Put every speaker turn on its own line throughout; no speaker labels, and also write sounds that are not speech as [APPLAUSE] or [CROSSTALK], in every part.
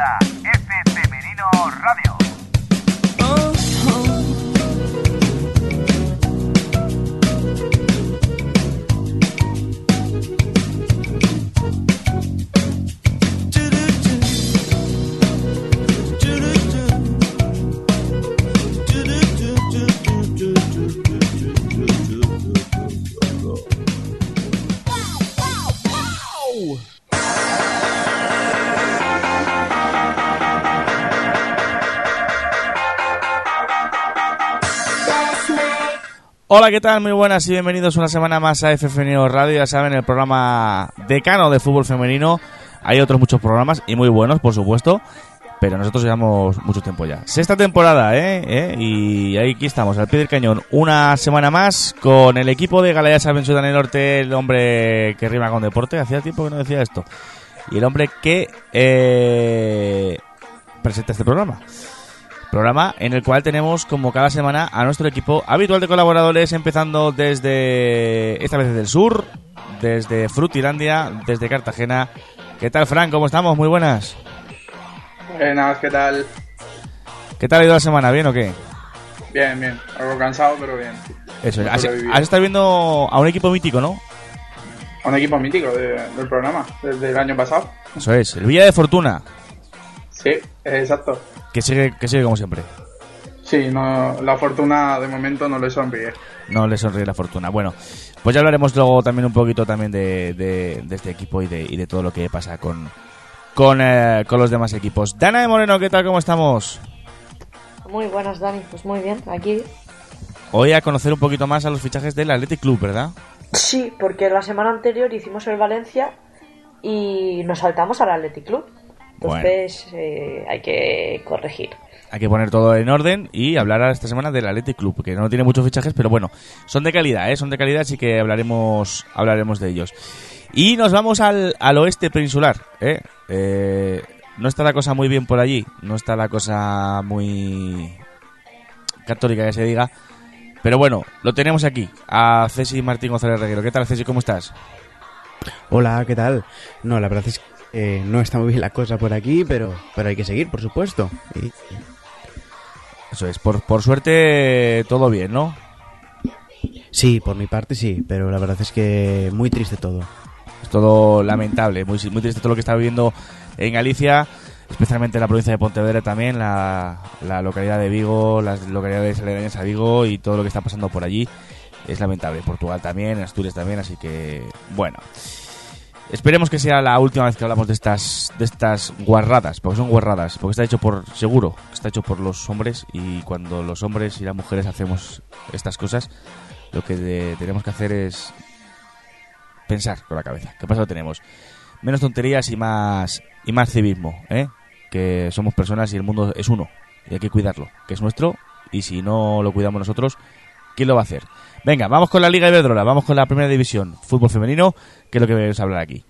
F Femenino Radio.
Hola, ¿qué tal? Muy buenas y bienvenidos una semana más a F Femenino Radio. Ya saben, el programa decano de fútbol femenino. Hay otros muchos programas y muy buenos, por supuesto. Pero nosotros llevamos mucho tiempo ya. Sexta temporada, ¿eh? ¿eh? Y aquí estamos, al pie del cañón. Una semana más con el equipo de Galeas Aventura en el Norte, el hombre que rima con deporte. Hacía tiempo que no decía esto. Y el hombre que eh, presenta este programa. Programa en el cual tenemos como cada semana a nuestro equipo habitual de colaboradores, empezando desde, esta vez desde el sur, desde Frutilandia, desde Cartagena. ¿Qué tal, Fran? ¿Cómo estamos? Muy buenas.
Buenas, ¿qué tal?
¿Qué tal ha ido la semana? ¿Bien o qué?
Bien, bien. Algo cansado, pero bien.
Eso, has, has estado viendo a un equipo mítico, ¿no?
Un equipo mítico de- del programa, desde el año pasado.
Eso es, el Villa de Fortuna,
Sí, exacto.
que sigue, que sigue como siempre.
Sí, no, la fortuna de momento no le sonríe.
No le sonríe la fortuna. Bueno, pues ya hablaremos luego también un poquito también de, de- de este equipo y de, y de todo lo que pasa con, con, eh, con los demás equipos. Dana de Moreno, ¿qué tal? ¿Cómo estamos?
Muy buenas, Dani. Pues muy bien, aquí.
Hoy a conocer un poquito más a los fichajes del Athletic Club, ¿verdad?
Sí, porque la semana anterior hicimos el Valencia y nos saltamos al Athletic Club. Entonces eh, hay que corregir.
Hay que poner todo en orden y hablar esta semana del Athletic Club, que no tiene muchos fichajes, pero bueno, son de calidad, ¿eh? Son de calidad, así que hablaremos, hablaremos de ellos. Y nos vamos al, al oeste peninsular, ¿eh? Eh, No está la cosa muy bien por allí, no está la cosa muy católica que se diga, pero bueno, lo tenemos aquí, a Ceci Martín González Reguero. ¿Qué tal, Ceci? ¿Cómo estás?
Hola, ¿qué tal? No, la verdad es que eh, no está muy bien la cosa por aquí, pero, pero hay que seguir, por supuesto. Y-
Eso es, por, por suerte todo bien, ¿no?
sí, por mi parte sí, pero la verdad es que muy triste todo.
Es todo lamentable, muy, muy triste todo lo que está viviendo en Galicia, especialmente en la provincia de Pontevedra también, la, la localidad de Vigo, las localidades aledañas a Vigo y todo lo que está pasando por allí. Es lamentable. Portugal también, Asturias también, así que bueno. Esperemos que sea la última vez que hablamos de estas de estas guarradas, porque son guarradas, porque está hecho por seguro, está hecho por los hombres y cuando los hombres y las mujeres hacemos estas cosas, lo que de- tenemos que hacer es pensar con la cabeza. ¿Qué pasa? Lo tenemos. Menos tonterías y más y más civismo, ¿eh? Que somos personas y el mundo es uno y hay que cuidarlo, que es nuestro y si no lo cuidamos nosotros, ¿quién lo va a hacer? Venga, vamos con la Liga Iberdrola, vamos con la Primera División, fútbol femenino, que es lo que vamos a hablar aquí.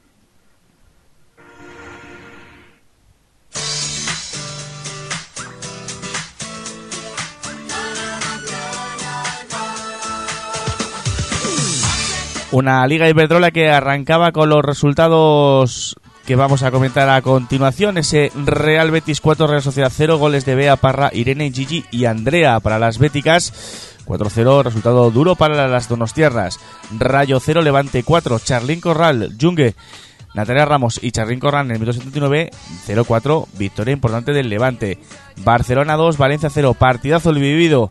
Una Liga Iberdrola que arrancaba con los resultados que vamos a comentar a continuación. Ese Real Betis 4, Real Sociedad 0, goles de Bea, Parra, Irene, Gigi y Andrea para las béticas. 4-0, resultado duro para las donostiarras. Rayo 0, Levante 4, Charlín Corral, Junge, Natalia Ramos y Charlín Corral en el minuto 79, 0-4, victoria importante del Levante. Barcelona 2, Valencia 0, partidazo el vivido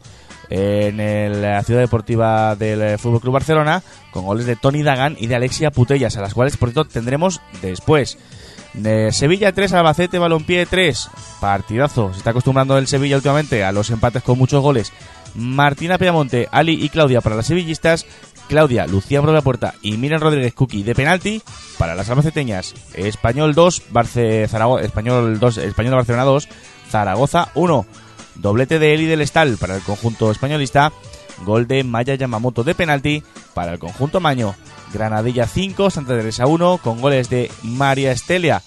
en el- la ciudad deportiva del eh, Fútbol Club Barcelona con goles de Tony Dagan y de Alexia Putellas, a las cuales por cierto tendremos después. De Sevilla 3, Albacete Balompié 3. Partidazo. Se está acostumbrando el Sevilla últimamente a los empates con muchos goles. Martina Piamonte, Ali y Claudia para las sevillistas. Claudia, Lucía Broda Puerta y Miren Rodríguez Cookie de penalti para las albaceteñas. Español 2, Barce, Zaragoza, Español 2, Español Barcelona 2, Zaragoza 1. Doblete de Eli del Estal para el conjunto españolista. Gol de Maya Yamamoto de penalti para el conjunto Maño. Granadilla 5, Santa Teresa 1, con goles de María Estelia.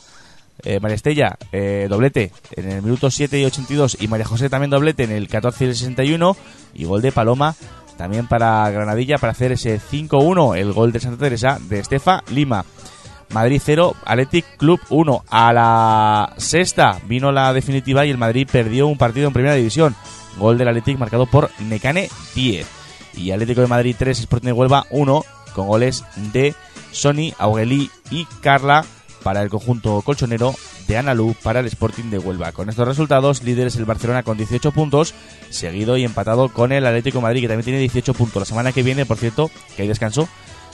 Eh, María Estella, eh, doblete en el minuto 7 y 82. Y María José también doblete en el 14 y el 61. Y gol de Paloma también para Granadilla para hacer ese 5-1. El gol de Santa Teresa de Estefa Lima. Madrid 0, Athletic Club 1. A la sexta vino la definitiva y el Madrid perdió un partido en primera división. Gol del Athletic marcado por Necane 10. Y Atlético de Madrid 3, Sporting de Huelva 1, con goles de Sony, Augelí y Carla para el conjunto colchonero de Analu para el Sporting de Huelva. Con estos resultados, líderes el Barcelona con 18 puntos, seguido y empatado con el Atlético Madrid, que también tiene 18 puntos. La semana que viene, por cierto, que hay descanso,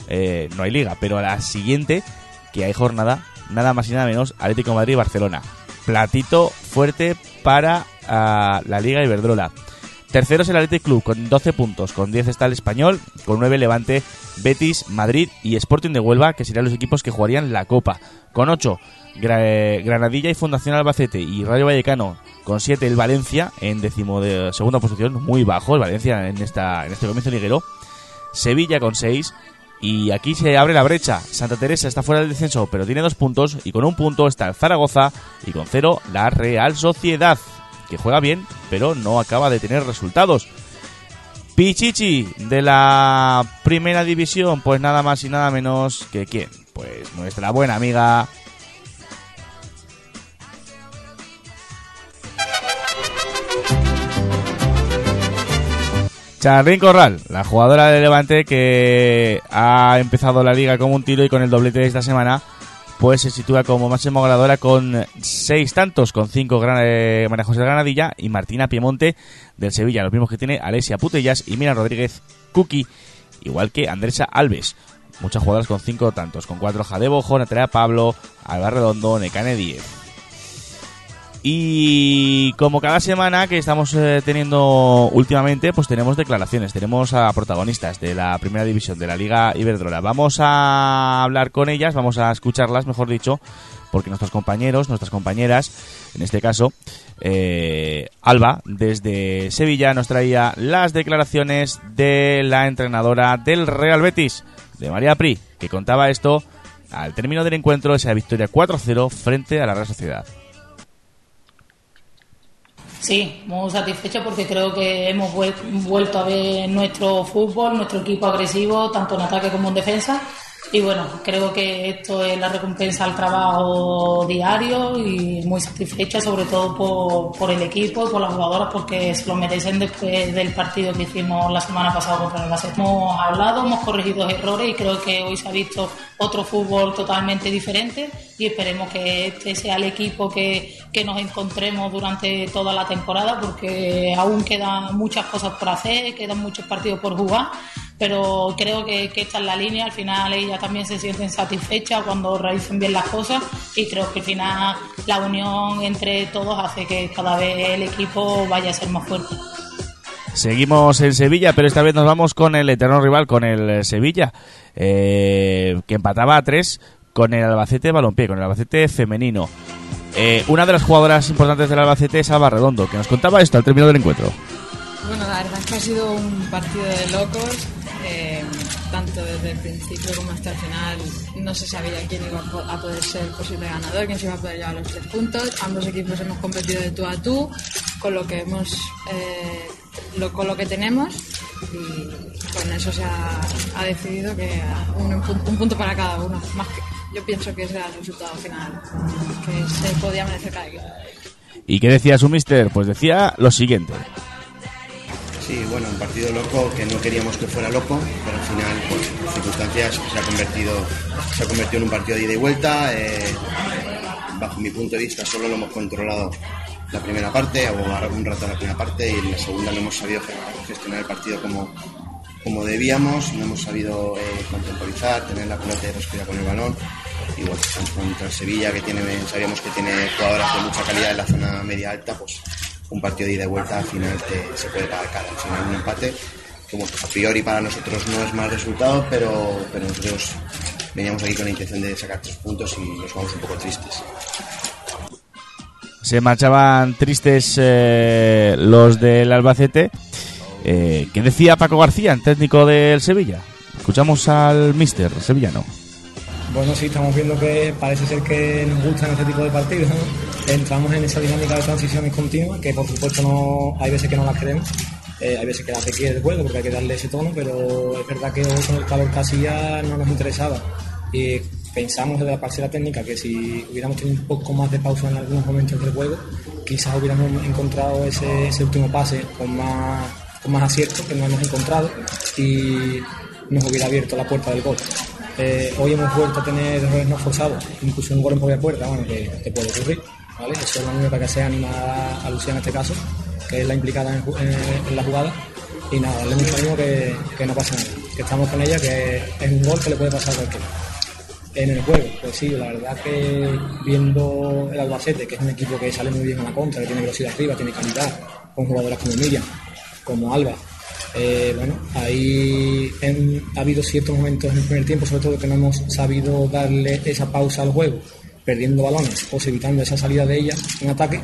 eh, no hay liga, pero a la siguiente, que hay jornada, nada más y nada menos, Atlético de Madrid-Barcelona. Platito fuerte para ah, la Liga Iberdrola. Tercero es el Athletic Club con 12 puntos, con 10 está el Español, con 9 Levante, Betis, Madrid y Sporting de Huelva, que serían los equipos que jugarían la Copa. Con 8 Gra- eh, Granadilla y Fundación Albacete y Rayo Vallecano con 7 el Valencia en décimo de segunda posición, muy bajo el Valencia en esta en este comienzo liguero. Sevilla con 6 y aquí se abre la brecha. Santa Teresa está fuera del descenso, pero tiene dos puntos y con un punto está el Zaragoza y con cero la Real Sociedad, que juega bien, pero no acaba de tener resultados. Pichichi de la primera división, pues nada más y nada menos que quién, pues nuestra buena amiga Charlín Corral, la jugadora de Levante que ha empezado la liga como un tiro y con el doblete de esta semana, pues se sitúa como máximo goleadora con seis tantos, con cinco gran, eh, María José Granadilla y Martina Piemonte del Sevilla, los mismos que tiene Alesia Putellas y Mira Rodríguez Cuqui, igual que Andresa Alves. Muchas jugadoras con cinco tantos, con cuatro Jadebojo, Natalia Pablo, Alba Redondo, Necane 10. Y como cada semana que estamos eh, teniendo últimamente, pues tenemos declaraciones, tenemos a protagonistas de la primera división de la Liga Iberdrola. Vamos a hablar con ellas, vamos a escucharlas, mejor dicho, porque nuestros compañeros, nuestras compañeras, en este caso, eh, Alba, desde Sevilla, nos traía las declaraciones de la entrenadora del Real Betis, de María Pri, que contaba esto al término del encuentro, esa victoria 4-0 frente a la Real Sociedad.
Sí, muy satisfecho porque creo que hemos vuel- vuelto a ver nuestro fútbol, nuestro equipo agresivo, tanto en ataque como en defensa. Y bueno, creo que esto es la recompensa al trabajo diario y muy satisfecha sobre todo por, por el equipo y por las jugadoras porque se lo merecen después del partido que hicimos la semana pasada contra el Albacete. Hemos hablado, hemos corregido errores y creo que hoy se ha visto otro fútbol totalmente diferente y esperemos que este sea el equipo que, que nos encontremos durante toda la temporada porque aún quedan muchas cosas por hacer, quedan muchos partidos por jugar, pero creo que, que esta es la línea, al final ellas también se sienten satisfechas cuando realicen bien las cosas y creo que al final la unión entre todos hace que cada vez el equipo vaya a ser más fuerte.
Seguimos en Sevilla, pero esta vez nos vamos con el eterno rival, con el Sevilla, eh, que empataba a tres con el Albacete Balompié, con el Albacete femenino. Eh, una de las jugadoras importantes del Albacete es Alba Redondo, que nos contaba esto al término del encuentro.
Bueno, la verdad es que ha sido un partido de locos, eh, tanto desde el principio como hasta el final. No se sabía quién iba a po- a poder ser el posible ganador, quién se iba a poder llevar los tres puntos. Ambos equipos hemos competido de tú a tú, con lo que hemos, eh, con lo que tenemos y con eso se ha, decidido que un, un punto para cada uno. Más que, yo pienso que ese era el resultado final, que se podía merecer cada equipo.
¿Y qué decía su mister? Pues decía lo siguiente.
Sí, bueno, un partido loco que no queríamos que fuera loco, pero al final, por circunstancias, se ha convertido, se ha convertido en un partido de ida y vuelta. eh, bajo mi punto de vista, solo lo hemos controlado la primera parte, o algún rato la primera parte, y en la segunda no hemos sabido gestionar el partido como, como debíamos, no hemos sabido eh, contemporizar, tener la pelota y respirar con el balón. Y bueno, contra Sevilla, que sabíamos que tiene jugadoras de mucha calidad en la zona media alta, pues un partido de ida y vuelta al final te- se puede pagar caro. Al final un empate, bueno, a priori para nosotros no es mal resultado, pero, pero nosotros veníamos aquí con la intención de sacar tres puntos y nos vamos un poco tristes.
Se marchaban tristes eh, los del Albacete. Eh, ¿Qué decía Paco García, el técnico del Sevilla? Escuchamos al mister sevillano.
Bueno, sí, estamos viendo que parece ser que nos gustan este tipo de partidos. ¿no? Entramos en esa dinámica de transiciones continuas, que por supuesto no hay veces que no las queremos. Eh, hay veces que la te quiere el juego porque hay que darle ese tono, pero es verdad que hoy con el calor casi ya no nos interesaba. Y pensamos desde la parcela técnica que si hubiéramos tenido un poco más de pausa en algunos momentos del juego, quizás hubiéramos encontrado ese, ese último pase con más, con más acierto que no hemos encontrado y nos hubiera abierto la puerta del gol. Eh, hoy hemos vuelto a tener errores no forzados, incluso un gol en propia puerta, bueno, que, que puede ocurrir. ¿Vale? Eso es lo único que se anima a Lucía en este caso, que es la implicada en, la jugada. Y nada, darle mucho ánimo que, que no pasa nada, que estamos con ella, que es un gol que le puede pasar a cualquiera. En el juego, pues sí, la verdad que viendo el Albacete, que es un equipo que sale muy bien en la contra, que tiene velocidad arriba, tiene calidad, con jugadoras como Miriam, como Alba, eh, bueno, ahí ha habido ciertos momentos en el primer tiempo, sobre todo que no hemos sabido darle esa pausa al juego, perdiendo balones o evitando esa salida de ella en ataque.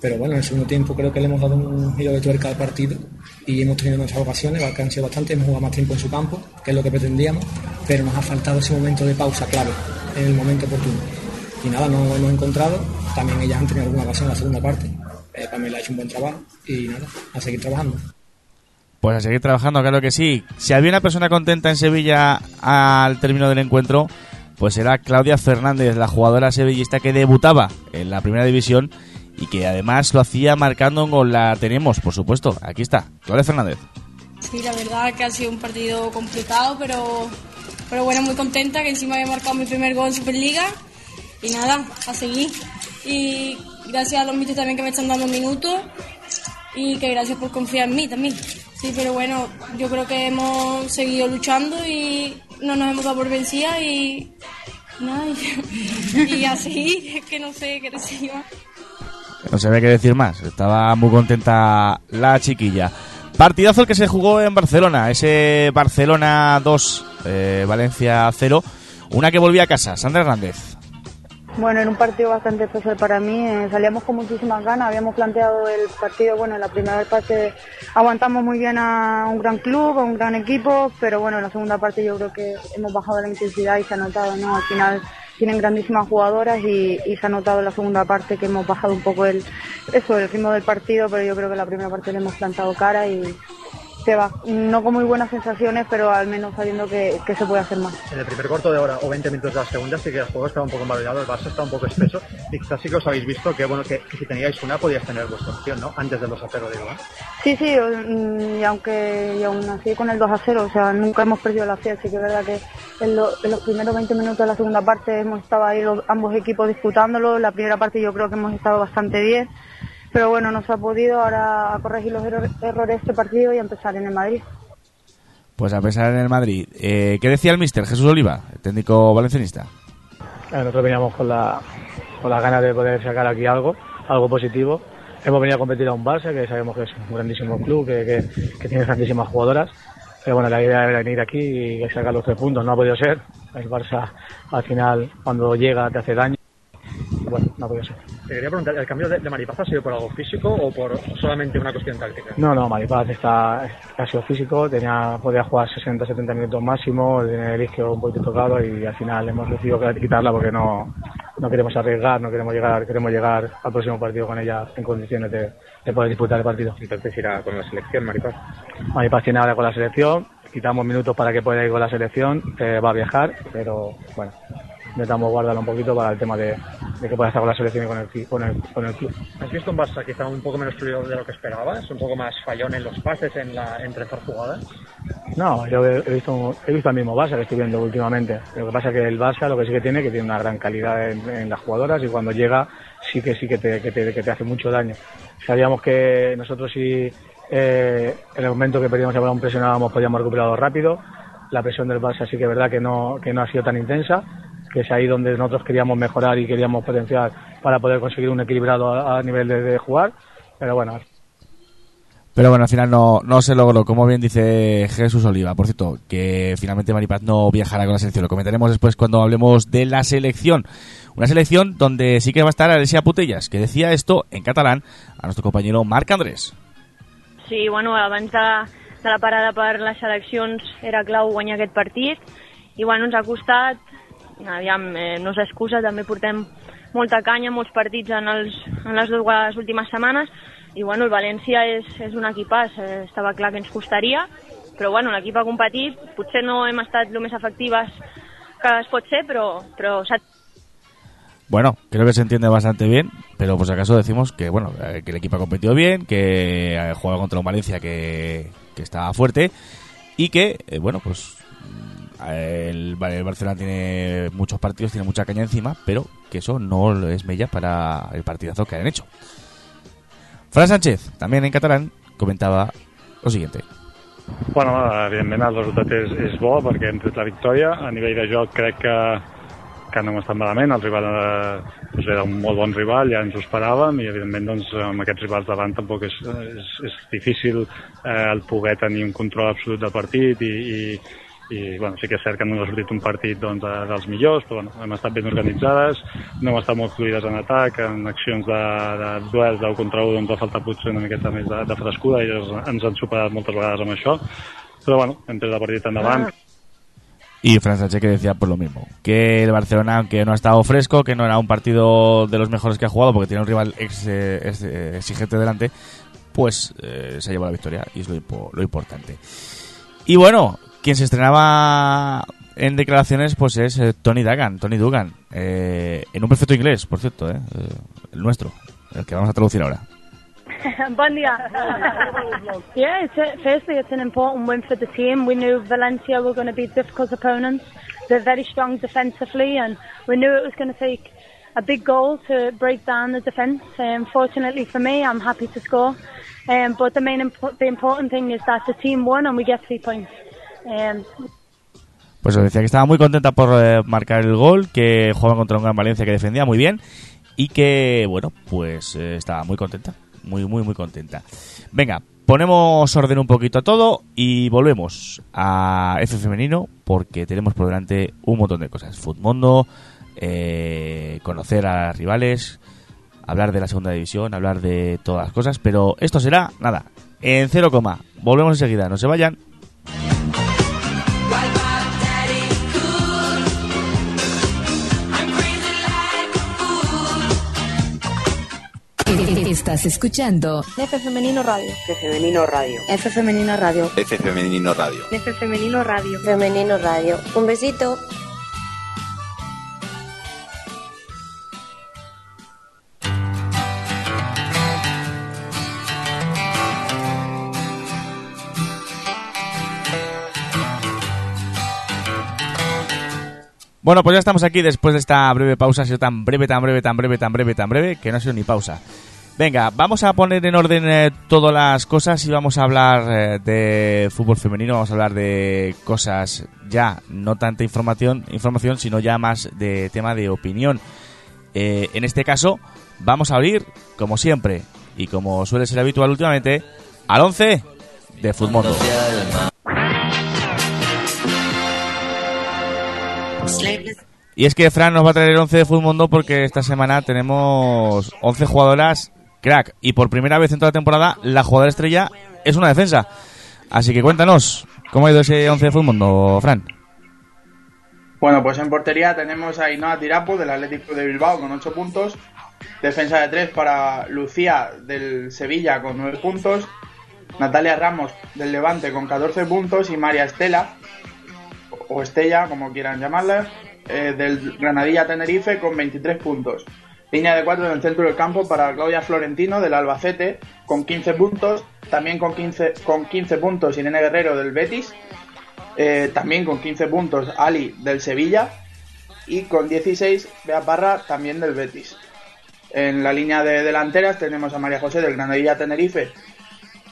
Pero bueno, en el segundo tiempo creo que le hemos dado un giro de tuerca al partido y hemos tenido nuestras ocasiones, que han sido bastante, hemos jugado más tiempo en su campo, que es lo que pretendíamos, pero nos ha faltado ese momento de pausa clave, en el momento oportuno. Y nada, no hemos encontrado, también ellas han tenido alguna ocasión en la segunda parte, eh, le ha hecho un buen trabajo y nada, a seguir trabajando.
Pues a seguir trabajando, claro que sí. Si había una persona contenta en Sevilla al término del encuentro, pues será Claudia Fernández, la jugadora sevillista que debutaba en la primera división y que además lo hacía marcando gol. La tenemos, por supuesto. Aquí está, Claudia Fernández.
Sí, la verdad que ha sido un partido complicado, pero, pero bueno, muy contenta que encima había marcado mi primer gol en Superliga. Y nada, a seguir. Y gracias a los mitos también que me están dando minutos y que gracias por confiar en mí también. Sí, pero bueno, yo creo que hemos seguido luchando y no nos hemos dado por vencida y nada, y, [LAUGHS] y a seguir, es que no sé qué decir más.
No sabía qué decir más. Estaba muy contenta la chiquilla. Partidazo el que se jugó en Barcelona. Ese Barcelona 2, eh, Valencia 0. Una que volvía a casa. Sandra Hernández.
Bueno, era un partido bastante especial para mí. eh, salíamos con muchísimas ganas. Habíamos planteado el partido, bueno, en la primera parte aguantamos muy bien a un gran club, a un gran equipo, pero bueno, en la segunda parte yo creo que hemos bajado la intensidad y se ha notado, ¿no? Al final tienen grandísimas jugadoras y, y se ha notado en la segunda parte que hemos bajado un poco el, eso, el ritmo del partido, pero yo creo que en la primera parte le hemos plantado cara y se va, no con muy buenas sensaciones, pero al menos sabiendo que, que se puede hacer más.
En el primer cuarto de hora o 20 minutos de la segunda sí que el juego estaba un poco embabilado, el Barça estaba un poco espeso y quizás sí que os habéis visto que bueno que, que si teníais una podíais tener vuestra opción, ¿no? Antes del 2 a 0, digo, ¿eh?
Sí, sí, mm, y aunque y aún así con el 2 a 0, o sea, nunca hemos perdido la fe, así que es verdad que en, lo- en los primeros 20 minutos de la segunda parte hemos estado ahí los- ambos equipos disputándolo, la primera parte yo creo que hemos estado bastante bien, pero bueno, no se ha podido ahora a corregir los error- errores de este partido y a empezar en el Madrid.
Pues a pesar en el Madrid. Eh, ¿Qué decía el mister Jesús Oliva, el técnico valencianista?
Eh, Nosotros veníamos con la, con las ganas de poder sacar aquí algo, algo positivo. Hemos venido a competir a un Barça, que sabemos que es un grandísimo club, que, que, que tiene grandísimas jugadoras. Pero bueno, la idea era venir aquí y sacar los tres puntos. No ha podido ser. El Barça, al final, cuando llega, te hace daño. Y bueno, no ha podido ser.
Te quería preguntar, ¿el cambio de, de Maripaz ha sido por algo físico o por solamente una cuestión táctica?
No, no, Maripaz está, ha sido físico, tenía, podía jugar 60-70 minutos máximo, tiene el isquio un poquito tocado y al final hemos decidido quitarla porque no, no queremos arriesgar, no queremos llegar, queremos llegar al próximo partido con ella en condiciones de, de poder disputar el partido.
Entonces irá con la selección, Maripaz.
Maripaz tiene ahora con la selección, quitamos minutos para que pueda ir con la selección, eh, va a viajar, pero bueno, intentamos guardarlo un poquito para el tema de, de que pueda estar con la selección y con el, con el, con el club.
¿Has visto un Barça quizá un poco menos fluido de lo que esperabas? ¿Un poco más fallón en los pases, en la entre jugadas?
No, yo he he visto, he visto el mismo Barça que estoy viendo últimamente. Lo que pasa es que el Barça lo que sí que tiene, que tiene una gran calidad en, en las jugadoras y cuando llega sí que sí que te, que te, que te hace mucho daño. Sabíamos que nosotros si eh, en el momento que perdíamos el balón presionábamos podíamos recuperarlo rápido. La presión del Barça sí que es verdad que no, que no ha sido tan intensa, que es ahí donde nosotros queríamos mejorar y queríamos potenciar para poder conseguir un equilibrado a, a nivel de, de jugar. Pero bueno,
Pero bueno, al final no, no se logró, como bien dice Jesús Oliva. Por cierto, que finalmente Maripaz no viajará con la selección. Lo comentaremos después cuando hablemos de la selección. Una selección donde sí que va a estar Alessia Putellas, que decía esto en catalán a nuestro compañero Marc Andrés.
Sí, bueno, abans de, de la parada per les seleccions era clau guanyar aquest partit i bueno, ens ha costat, aviam, eh, no és excusa, també portem molta canya, molts partits en, els, en les dues últimes setmanes i bueno, el València és, és un equipàs, eh, estava clar que ens costaria, però bueno, l'equip ha competit, potser no hem estat el més efectives que es pot ser, però, però s'ha
Bueno, creo que se entiende bastante bien, pero si acaso decimos que bueno eh, que el equipo ha competido bien, que eh, juega contra un Valencia que, que está fuerte y que, eh, bueno, pues el, el Barcelona tiene muchos partidos, tiene mucha caña encima, pero que eso no es mella para el partidazo que han hecho. Fran Sánchez, también en catalán, comentaba lo siguiente.
Bueno, evidentment el resultat és, és bo perquè hem tret la victòria. A nivell de joc crec que, que no estat malament. El rival doncs era un molt bon rival, ja ens ho esperàvem i evidentment doncs, amb aquests rivals davant tampoc és, és, és difícil eh, el poder tenir un control absolut del partit i, i, i bueno, sí que és cert que no ha sortit un partit doncs, de, dels millors, però bueno, hem estat ben organitzades, no hem estat molt fluides en atac, en accions de, de duels del contra un doncs ha faltat potser una miqueta més de, de frescura i ens, han superat moltes vegades amb això, però bueno, hem tret el partit endavant.
Y Fran Sánchez que decía pues lo mismo, que el Barcelona, aunque no ha estado fresco, que no era un partido de los mejores que ha jugado porque tiene un rival ex, eh, ex- eh, exigente delante, pues eh, se llevado la victoria y es lo, lo importante. Y bueno, quien se estrenaba en declaraciones pues es eh, Tony Dugan, Tony Dugan, eh, en un perfecto inglés, por cierto, eh, eh, el nuestro, el que vamos a traducir ahora. [LAUGHS]
bon dia. [LAUGHS] yeah, it's a, firstly, it's an important win for the team. We knew Valencia were going to be difficult opponents. They're very strong defensively, and we knew it was going to take a big goal to break down the defence. Um, fortunately for me, I'm happy to score. Um, but the main impo- the important thing is that the team won and we get three points. Um,
Pues os decía que estaba muy contenta por eh, marcar el gol, que jugaba contra un gran Valencia que defendía muy bien y que, bueno, pues eh, estaba muy contenta, muy, muy, muy contenta. Venga, ponemos orden un poquito a todo y volvemos a F femenino porque tenemos por delante un montón de cosas. Futmundo, eh, conocer a rivales, hablar de la segunda división, hablar de todas las cosas, pero esto será, nada, en cero coma. Volvemos enseguida, no se vayan.
Estás escuchando
F Femenino Radio.
F Femenino Radio.
F Femenino Radio.
F Femenino Radio.
F Femenino Radio.
Femenino Radio. Un besito.
Bueno, pues ya estamos aquí después de esta breve pausa. Ha sido tan breve, tan breve, tan breve, tan breve, tan breve, que no ha sido ni pausa. Venga, vamos a poner en orden eh, todas las cosas y vamos a hablar eh, de fútbol femenino, vamos a hablar de cosas ya, no tanta información, información sino ya más de tema de opinión. Eh, en este caso, vamos a abrir, como siempre, y como suele ser habitual últimamente, al 11 de Futmundo. Y es que Fran nos va a traer el 11 de Futmundo porque esta semana tenemos 11 jugadoras crack. Y por primera vez en toda la temporada, la jugadora estrella es una defensa. Así que cuéntanos, ¿cómo ha ido ese 11 de Futmundo, Fran?
Bueno, pues en portería tenemos a Ainhoa Tirapo del Atlético de Bilbao con 8 puntos. Defensa de 3 para Lucía del Sevilla con 9 puntos. Natalia Ramos del Levante con 14 puntos. Y María Estela, o Estella, como quieran llamarla, eh, del Granadilla Tenerife con 23 puntos. Línea de 4 en el centro del campo para Claudia Florentino del Albacete con 15 puntos. También con 15, con 15 puntos Irene Guerrero del Betis. Eh, también con 15 puntos Ali del Sevilla. Y con 16 Bea Parra también del Betis. En la línea de delanteras tenemos a María José del Granadilla Tenerife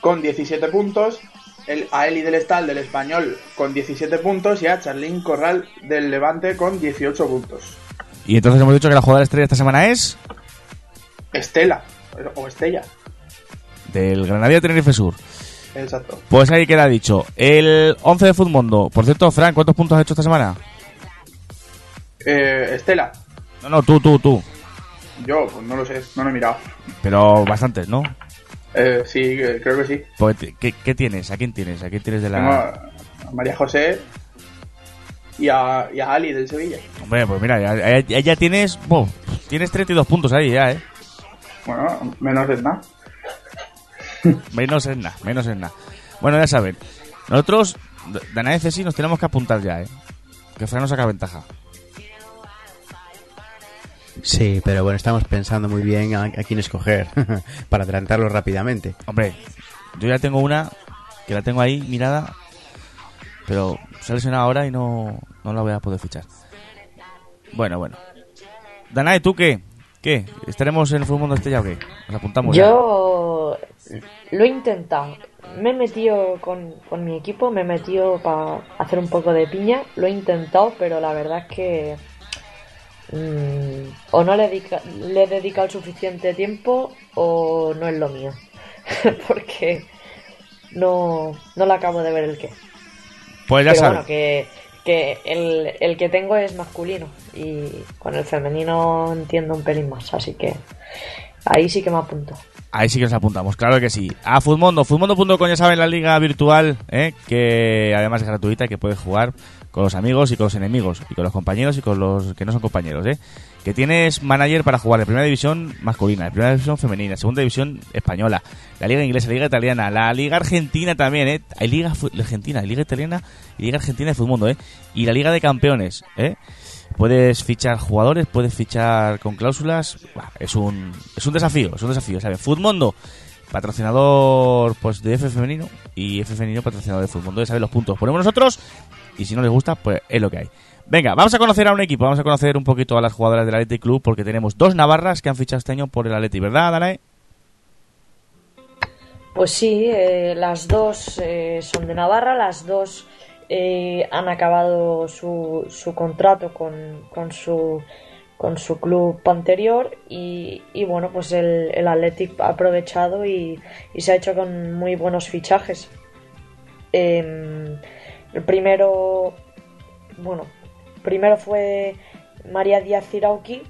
con 17 puntos. El, a Eli del Estal del Español con 17 puntos y a Charlín Corral del Levante con 18 puntos.
Y entonces hemos dicho que la jugadora estrella esta semana es
Estela, o Estella,
del Granadilla Tenerife Sur.
exacto.
Pues ahí queda dicho. El 11 de Futmundo. Por cierto, Fran, ¿cuántos puntos has hecho esta semana?
Eh, Estela,
No, no, tú, tú, tú.
yo pues no lo sé, no lo he mirado.
Pero bastantes, ¿no?
Eh, sí, eh, creo que sí.
Te- ¿qué, qué tienes? ¿A quién tienes? ¿A quién tienes de
Tengo
la...?
a María José y a, y a Ali del Sevilla.
Hombre, pues mira, ya, ya- ya tienes... buah, tienes 32 puntos ahí ya, ¿eh?
Bueno, menos de nada.
Menos en nada, menos en nada. Bueno, ya saben. Nosotros, de Danae sí, nos tenemos que apuntar ya, ¿eh? que Fran nos saca ventaja.
Sí, pero bueno, estamos pensando muy bien a, a quién escoger [LAUGHS] para adelantarlo rápidamente.
Hombre, yo ya tengo una que la tengo ahí mirada, pero se ahora y no, no la voy a poder fichar. Bueno, bueno. Danae, ¿tú qué? ¿Qué? ¿Estaremos en el Fútbol Mundo Estrella o qué? Nos apuntamos.
Yo lo he intentado. Me he metido con, con mi equipo, me he metido para hacer un poco de piña. Lo he intentado, pero la verdad es que mm, o no le, he dedicado suficiente tiempo o no es lo mío. [LAUGHS] Porque no, no le acabo de ver el qué.
Pues ya
Pero
sabes.
bueno, que, que el, el que tengo es masculino y con el femenino entiendo un pelín más, así que ahí sí que me apunto.
Ahí sí que nos apuntamos, claro que sí. A Futmundo, Futmundo.com ya saben la liga virtual, ¿eh? que además es gratuita y que puedes jugar con los amigos y con los enemigos, y con los compañeros y con los que no son compañeros. ¿eh? Que tienes manager para jugar en primera división masculina, en primera división femenina, segunda división española, la liga inglesa, la liga italiana, la liga argentina también. ¿eh? Hay liga argentina, hay liga italiana y liga argentina de Futmundo. ¿eh? Y la liga de campeones. ¿eh? Puedes fichar jugadores, puedes fichar con cláusulas. Es un es un desafío, es un desafío, ¿sabes? Futmundo, patrocinador pues de F femenino y F femenino patrocinador de Futmundo, ya sabes los puntos. Ponemos nosotros y si no les gusta, pues es lo que hay. Venga, vamos a conocer a un equipo, vamos a conocer un poquito a las jugadoras del Athletic Club porque tenemos dos navarras que han fichado este año por el Athletic, ¿verdad, Danae?
Pues sí, eh, las dos eh, son de Navarra, las dos eh, han acabado su, su contrato con, con su con su club anterior y, y bueno pues el, el Athletic ha aprovechado y, y se ha hecho con muy buenos fichajes Em, el primero bueno primero fue María Díaz Cirauqui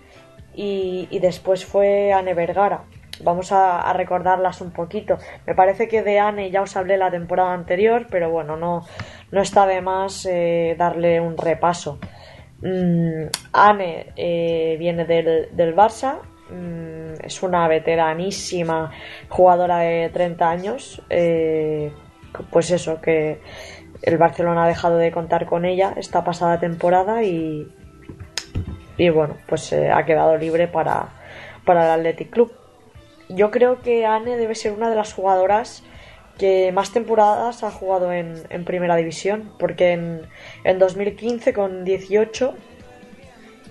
y, y después fue Anne Vergara. Vamos a, recordarlas un poquito. Me parece que de Anne ya os hablé la temporada anterior pero bueno no, no está de más eh, darle un repaso. Mm, Anne eh, viene del, del Barça, mm, es una veteranísima jugadora de 30 años. eh, pues eso, que el Barcelona ha dejado de contar con ella esta pasada temporada y, y bueno, pues eh, ha quedado libre para, para el Athletic Club. Yo creo que Anne debe ser una de las jugadoras que más temporadas ha jugado en, primera división, porque en, en 2015 con 18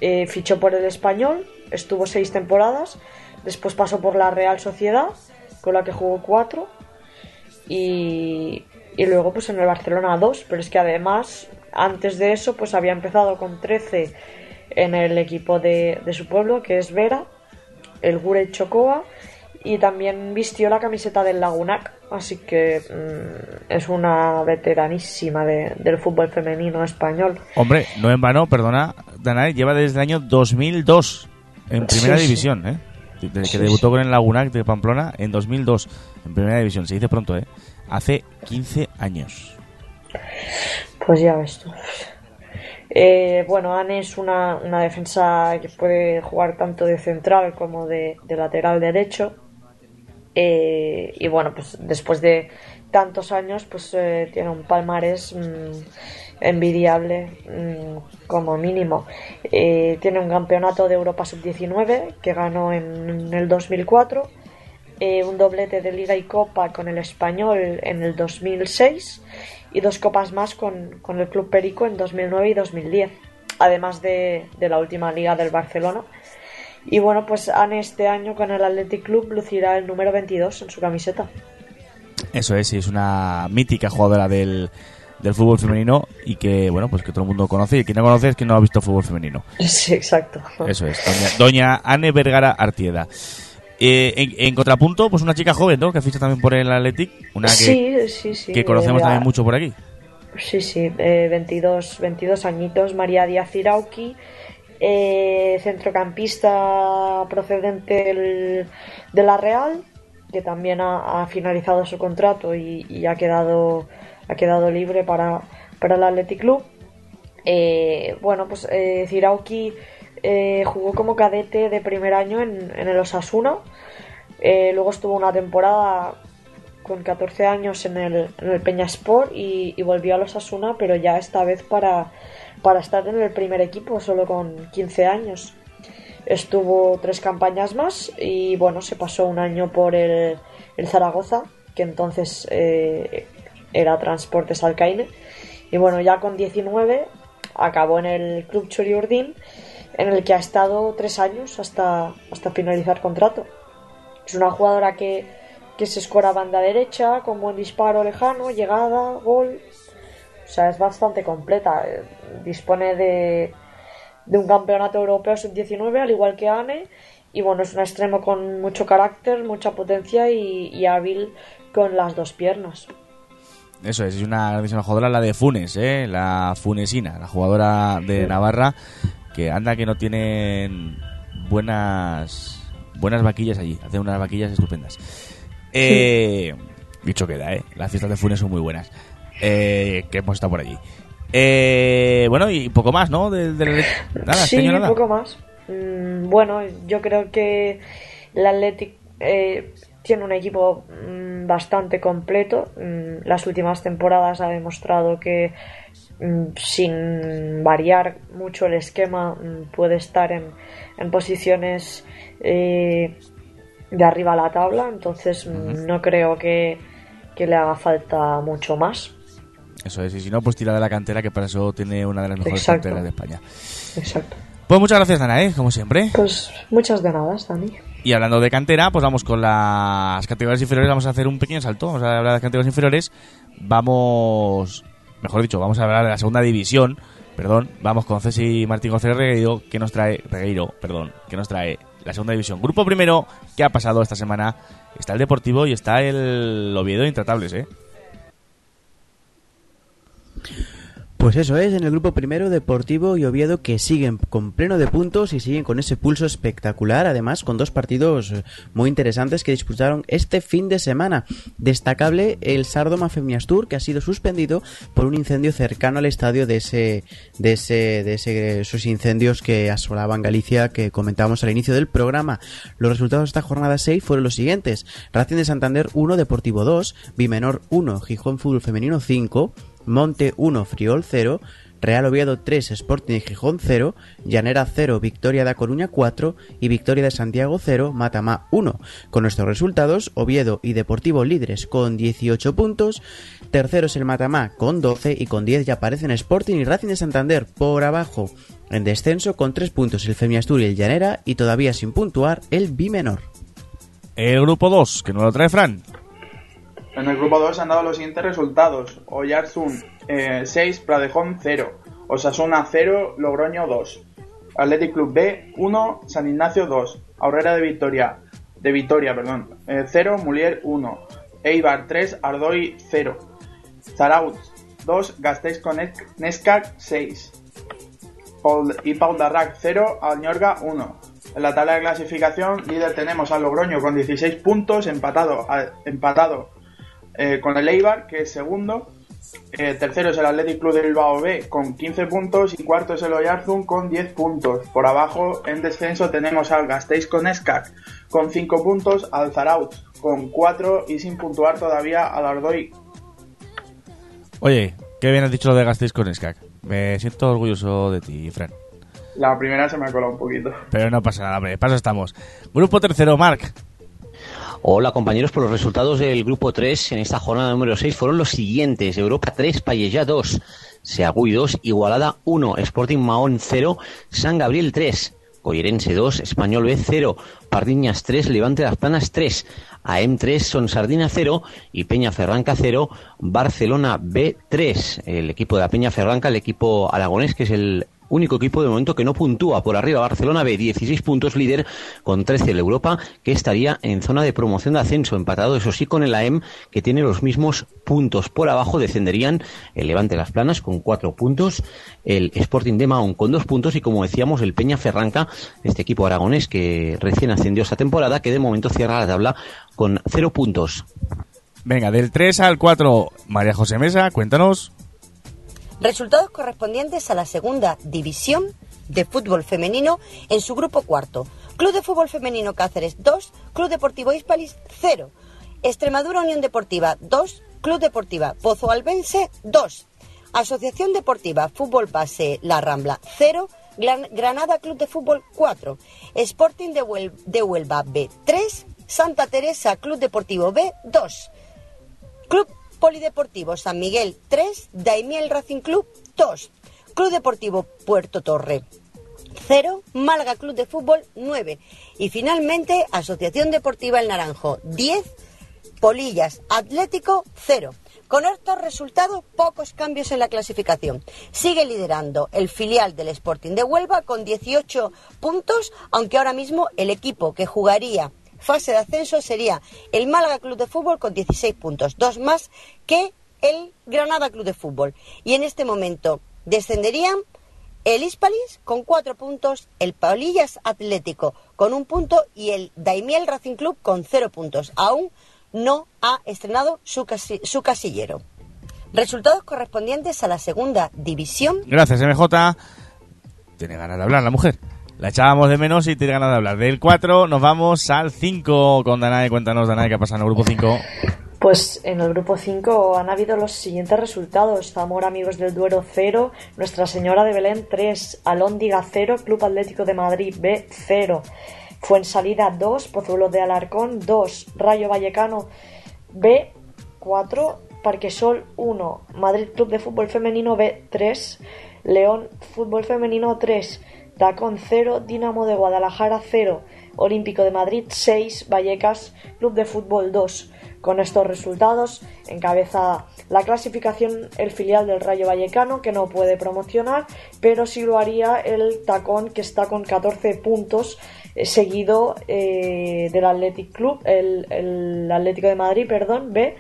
eh, fichó por el español, estuvo seis temporadas, después pasó por la Real Sociedad, con la que jugó cuatro, y, y luego pues en el Barcelona dos, pero es que además antes de eso pues había empezado con 13 en el equipo de, de su pueblo, que es Vera, el Gure Chocoa, y también vistió la camiseta del Lagunac, así que mm, es una veteranísima de- del fútbol femenino español.
Hombre, no en vano, perdona, Danae lleva desde el año 2002 en primera
Sí, sí.
división, ¿eh? Desde que
Sí,
debutó con el Lagunac de Pamplona en 2002 en primera división, se dice pronto, ¿eh? Hace 15 años.
Pues ya ves tú. Eh, bueno, Anne es una, una defensa que puede jugar tanto de central como de, lateral derecho. Eh, y bueno, pues después de tantos años, pues eh, tiene un palmarés mm, envidiable mm, como mínimo. Eh, tiene un campeonato de Europa Sub-19 que ganó en, en el 2004, eh, un doblete de Liga y Copa con el Español en el 2006 y dos copas más con, con el Club Perico en 2009 y 2010, además de, de la última Liga del Barcelona. Y bueno, pues Anne este año con el Athletic Club lucirá el número 22 en su camiseta.
Eso es, sí, es una mítica jugadora del, del fútbol femenino y que, bueno, pues que todo el mundo conoce y quien no conoce es que no ha visto fútbol femenino.
Sí, exacto.
Eso es, doña, doña Anne Vergara Artieda. Eh, en, en contrapunto, pues una chica joven, ¿no? Que ficha también por el Athletic, una que,
Sí, sí, sí.
que conocemos
eh,
también mucho por aquí.
Sí, sí, eh, 22, 22 añitos, María Díaz Irauqui, eh, centrocampista procedente del- de la Real, que también ha, ha finalizado su contrato y, y ha quedado ha quedado libre para, para el Athletic Club. Eh, bueno, pues eh, Zirauki eh, jugó como cadete de primer año en, en el Osasuna. Eh, luego estuvo una temporada con 14 años en el, en el Peñasport y, volvió a los Asuna, pero ya esta vez para, para estar en el primer equipo solo con 15 años. Estuvo tres campañas más y bueno, se pasó un año por el, el Zaragoza, que entonces eh, era Transportes Alcaine. Y bueno, ya con 19 acabó en el Club Churiurdin, en el que ha estado tres años hasta, hasta finalizar contrato. Es una jugadora que, que se escora a banda derecha, con buen disparo lejano, llegada, gol. O sea, es bastante completa. Dispone de, de un campeonato europeo sub-19, al igual que Ane. Y bueno, es un extremo con mucho carácter, mucha potencia y, y hábil con las dos piernas.
Eso es, es una grandísima jugadora, la de Funes, ¿eh? la Funesina, la jugadora de Navarra, que anda que no tienen buenas buenas vaquillas allí, hacen unas vaquillas estupendas. Eh, dicho queda, ¿eh? las fiestas de Funes son muy buenas, eh, que hemos estado por allí. Eh, bueno, y poco más, ¿no? Del, del- [LAUGHS] nada, este
sí,
año nada.
poco más. Mm, bueno, yo creo que el Athletic eh, tiene un equipo mm, bastante completo. Mm, las últimas temporadas ha demostrado que sin variar mucho el esquema mm, puede estar en, en posiciones eh, de arriba a la tabla. Entonces mm, no creo que, que le haga falta mucho más.
Eso es, y si no, pues tira de la cantera, que para eso tiene una de las mejores
Exacto.
canteras de España.
Exacto.
Pues muchas gracias, Dana, ¿eh? como siempre.
Pues muchas de nada, Dani.
Y hablando de cantera, pues vamos con las categorías inferiores. Vamos a hacer un pequeño salto. Vamos a hablar de las categorías inferiores. Vamos, mejor dicho, vamos a hablar de la segunda división. Perdón, vamos con Ceci Martín González Regueiro, que nos trae, Regueiro, perdón, que nos trae la segunda división. Grupo primero, que ha pasado esta semana? Está el Deportivo y está el Oviedo Intratables, ¿eh?
Pues eso es, en el grupo primero Deportivo y Oviedo que siguen con pleno de puntos y siguen con ese pulso espectacular, además con dos partidos eh, muy interesantes que disputaron este fin de semana. Destacable el Sardoma Femiastur que ha sido suspendido por un incendio cercano al estadio de ese de ese de ese, esos incendios que asolaban Galicia que comentábamos al inicio del programa. Los resultados de esta jornada 6 fueron los siguientes: Racing de Santander 1, Deportivo 2, Bimenor 1, Gijón Fútbol Femenino 5, Monte 1, Friol 0, Real Oviedo 3, Sporting de Gijón 0, Llanera 0, Victoria da Coruña 4 y Victoria de Santiago 0, Matamá 1. Con nuestros resultados, Oviedo y Deportivo líderes con 18 puntos, terceros el Matamá con 12 y con 10 ya aparecen Sporting y Racing de Santander por abajo. En descenso con 3 puntos el Femiastur y el Llanera y todavía sin puntuar el Bimenor.
El grupo 2, que nos lo trae Fran.
En el grupo 2 se han dado los siguientes resultados. Oyarzún eh, 6, Pradejón 0. Osasuna 0, Logroño 2. Athletic Club B 1, San Ignacio 2. Aurrera de Victoria, de Vitoria, perdón, eh, 0, Mulier 1. Eibar 3, Ardoy 0. Zarautz 2, Gasteiz con Nescac 6. Paul- y Darrac 0, Alñorga 1. En la tabla de clasificación, líder tenemos al Logroño con 16 puntos, empatado, a- empatado eh, con el Eibar, que es segundo. Eh, tercero es el Athletic Club de Bilbao B con 15 puntos y cuarto es el Oyarzún con 10 puntos. Por abajo en descenso tenemos al Gasteiz con Escac con 5 puntos, al Zarautz con 4 y sin puntuar todavía al Ardoy.
Oye, qué bien has dicho lo de Gasteiz con Skak. Me siento orgulloso de ti, Fran.
La primera se me ha colado un poquito.
Pero no pasa nada, hombre, paso estamos. Grupo tercero, Marc.
Hola compañeros, por los resultados del grupo 3 en esta jornada número 6 fueron los siguientes. Europa 3, Payella 2, Seagüí 2, Igualada 1, Sporting Mahón 0, San Gabriel 3, Coyerense 2, Español B 0, Pardiñas 3, Levante Las Planas 3, AM 3, Son Sardina 0 y Peña Ferranca 0, Barcelona B 3. El equipo de la Peña Ferranca, el equipo aragonés que es el único equipo de momento que no puntúa por arriba. Barcelona B, 16 puntos líder con 13 el Europa, que estaría en zona de promoción de ascenso, empatado eso sí con el AM, que tiene los mismos puntos. Por abajo descenderían el Levante Las Planas con 4 puntos, el Sporting de Mahón con 2 puntos y como decíamos el Peña Ferranca, este equipo aragonés que recién ascendió esta temporada, que de momento cierra la tabla con 0 puntos.
Venga, del 3 al 4, María José Mesa, cuéntanos.
Resultados correspondientes a la segunda división de fútbol femenino en su grupo cuarto. Club de Fútbol Femenino Cáceres 2, Club Deportivo Hispalis 0, Extremadura Unión Deportiva 2, Club Deportiva Pozo Albense 2, Asociación Deportiva Fútbol Base La Rambla 0, Gran- Granada Club de Fútbol 4, Sporting de Huelva B 3, Santa Teresa Club Deportivo B 2, Club Polideportivo San Miguel 3, Daimiel Racing Club 2, Club Deportivo Puerto Torre 0, Málaga Club de Fútbol 9 y finalmente Asociación Deportiva El Naranjo 10, Polillas Atlético 0. Con estos resultados, pocos cambios en la clasificación. Sigue liderando el filial del Sporting de Huelva con 18 puntos, aunque ahora mismo el equipo que jugaría fase de ascenso sería el Málaga Club de Fútbol con 16 puntos, dos más que el Granada Club de Fútbol. Y en este momento descenderían el Hispalis con cuatro puntos, el Paulillas Atlético con un punto y el Daimiel Racing Club con cero puntos. Aún no ha estrenado su, casi- su casillero. Resultados correspondientes a la segunda división.
Gracias, MJ. Tiene ganas de hablar la mujer. La echábamos de menos y tiene ganas de hablar. Del 4 nos vamos al 5 con Danae. Cuéntanos, Danae, qué pasa en el grupo 5.
Pues en el grupo 5 han habido los siguientes resultados. Zamora Amigos del Duero 0, Nuestra Señora de Belén 3, Alóndiga 0, Club Atlético de Madrid B 0, Fuensalida 2, Pozuelos de Alarcón 2, Rayo Vallecano B 4, Parquesol 1, Madrid Club de Fútbol Femenino B 3, León Fútbol Femenino 3, Tacón 0, Dinamo de Guadalajara 0, Olímpico de Madrid 6, Vallecas Club de Fútbol 2. Con estos resultados encabeza la clasificación el filial del Rayo Vallecano que no puede promocionar, pero sí lo haría el Tacón que está con 14 puntos eh, seguido eh, del Athletic Club, el, el Atlético de Madrid, perdón, B,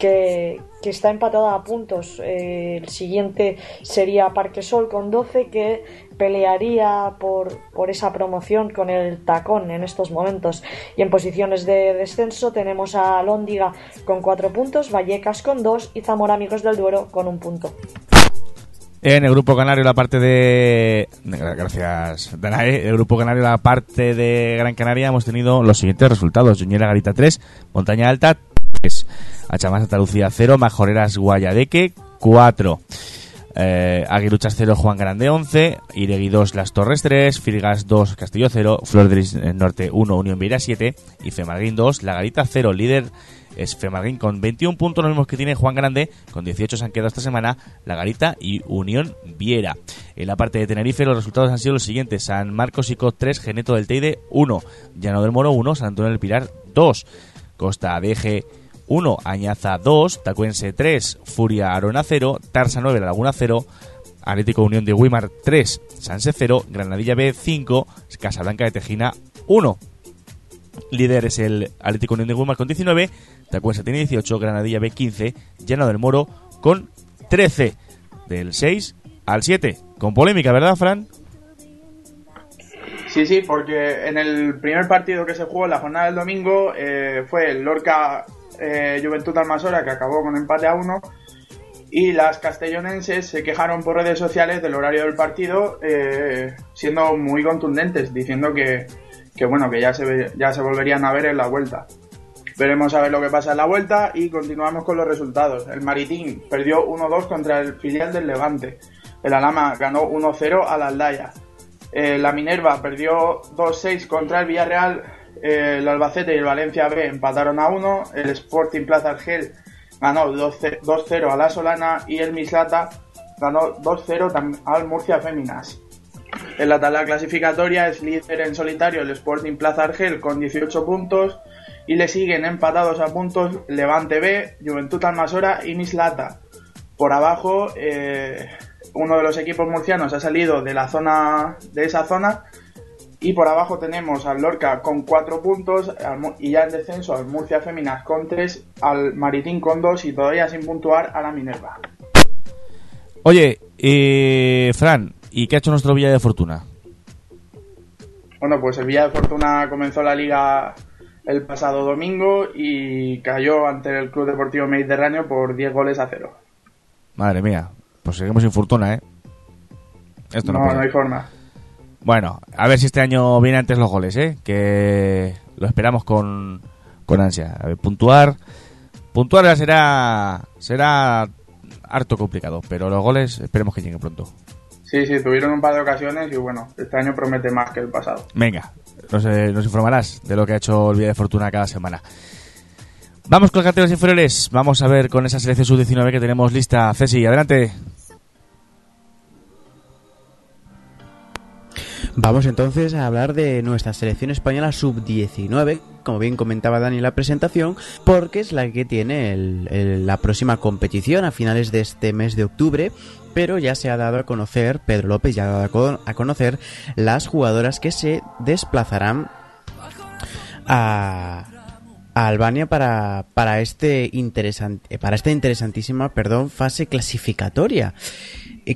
que, está empatada a puntos. Eh, el siguiente sería Parquesol con 12 que pelearía por, por esa promoción con el tacón en estos momentos. Y en posiciones de descenso tenemos a Lóndiga con 4 puntos, Vallecas con 2 y Zamora Amigos del Duero con un punto.
En el grupo canario, la parte de. Gracias, Danae. El grupo canario, la parte de Gran Canaria, hemos tenido los siguientes resultados: Juñera Garita 3, Montaña Alta 3, Achamás Santa Lucía 0, Majoreras Guayadeque 4. Eh, Aguiluchas 0, Juan Grande 11, Iregui 2, Las Torres 3, Firgas 2, Castillo 0, Flor del Norte 1, Unión Vieira 7 y Femarguín 2, La Garita 0. Líder es Femarguín con 21 puntos, los mismos que tiene Juan Grande, con 18 se han quedado esta semana La Garita y Unión Viera. En la parte de Tenerife los resultados han sido los siguientes, San Marcos y Cot 3, Geneto del Teide 1, Llano del Moro 1, San Antonio del Pilar 2, Costa Veje 1, Añaza 2, Tacuense 3, Furia Arona 0, Tarsa 9, La Laguna 0, Atlético Unión de Guimar 3, Sanse 0, Granadilla B 5, Casablanca de Tejina 1. Líder es el Atlético Unión de Guimar con 19, Tacuense tiene 18, Granadilla B 15, Llano del Moro con 13. Del 6 al 7. Con polémica, ¿verdad, Fran?
Sí, sí, porque en el primer partido que se jugó en la jornada del domingo eh, fue el Lorca eh, Juventud Almasora que acabó con empate a uno y las castellonenses se quejaron por redes sociales del horario del partido eh, siendo muy contundentes diciendo que, que bueno que ya se ya se volverían a ver en la vuelta. Veremos a ver lo que pasa en la vuelta y continuamos con los resultados. El Maritín perdió 1-2 contra el filial del Levante. El Alama ganó 1-0 al Aldaya. Eh, la Minerva perdió 2-6 contra el Villarreal. El Albacete y el Valencia B empataron a 1. El Sporting Plaza Argel ganó 2-0 2-0 a la Solana. Y el Mislata ganó 2-0 tam- al Murcia Féminas. En la tabla clasificatoria es líder en solitario el Sporting Plaza Argel con 18 puntos. Y le siguen empatados a puntos Levante B, Juventud Almasora y Mislata. Por abajo, eh, uno de los equipos murcianos ha salido de la zona de esa zona y por abajo tenemos al Lorca con 4 puntos al y ya en descenso al Murcia Féminas con 3, al Maritín con 2 y todavía sin puntuar a la Minerva.
Oye, eh, Fran, ¿y qué ha hecho nuestro Villa de Fortuna?
Bueno, pues el Villa de Fortuna comenzó la liga el pasado domingo y cayó ante el Club Deportivo Mediterráneo por 10 goles a 0.
Madre mía, pues seguimos sin fortuna, ¿eh? Esto no,
No, no hay forma.
Bueno, a ver si este año viene antes los goles, ¿eh? Que lo esperamos con, con ansia. A ver, puntuar. Puntuar ya será. Será harto complicado, pero los goles esperemos que lleguen pronto.
Sí, sí, tuvieron un par de ocasiones y bueno, este año promete más que el pasado.
Venga, nos, eh, nos informarás de lo que ha hecho el Vía de Fortuna cada semana. Vamos con las categorías inferiores. Vamos a ver con esa selección sub-19 que tenemos lista. Ceci, adelante.
Vamos entonces a hablar de nuestra selección española sub-19, como bien comentaba Dani en la presentación, porque es la que tiene el- la próxima competición a finales de este mes de octubre, pero ya se ha dado a conocer, Pedro López ya ha dado a con- a conocer las jugadoras que se desplazarán a, a Albania para, para este interesante para esta interesantísima perdón fase clasificatoria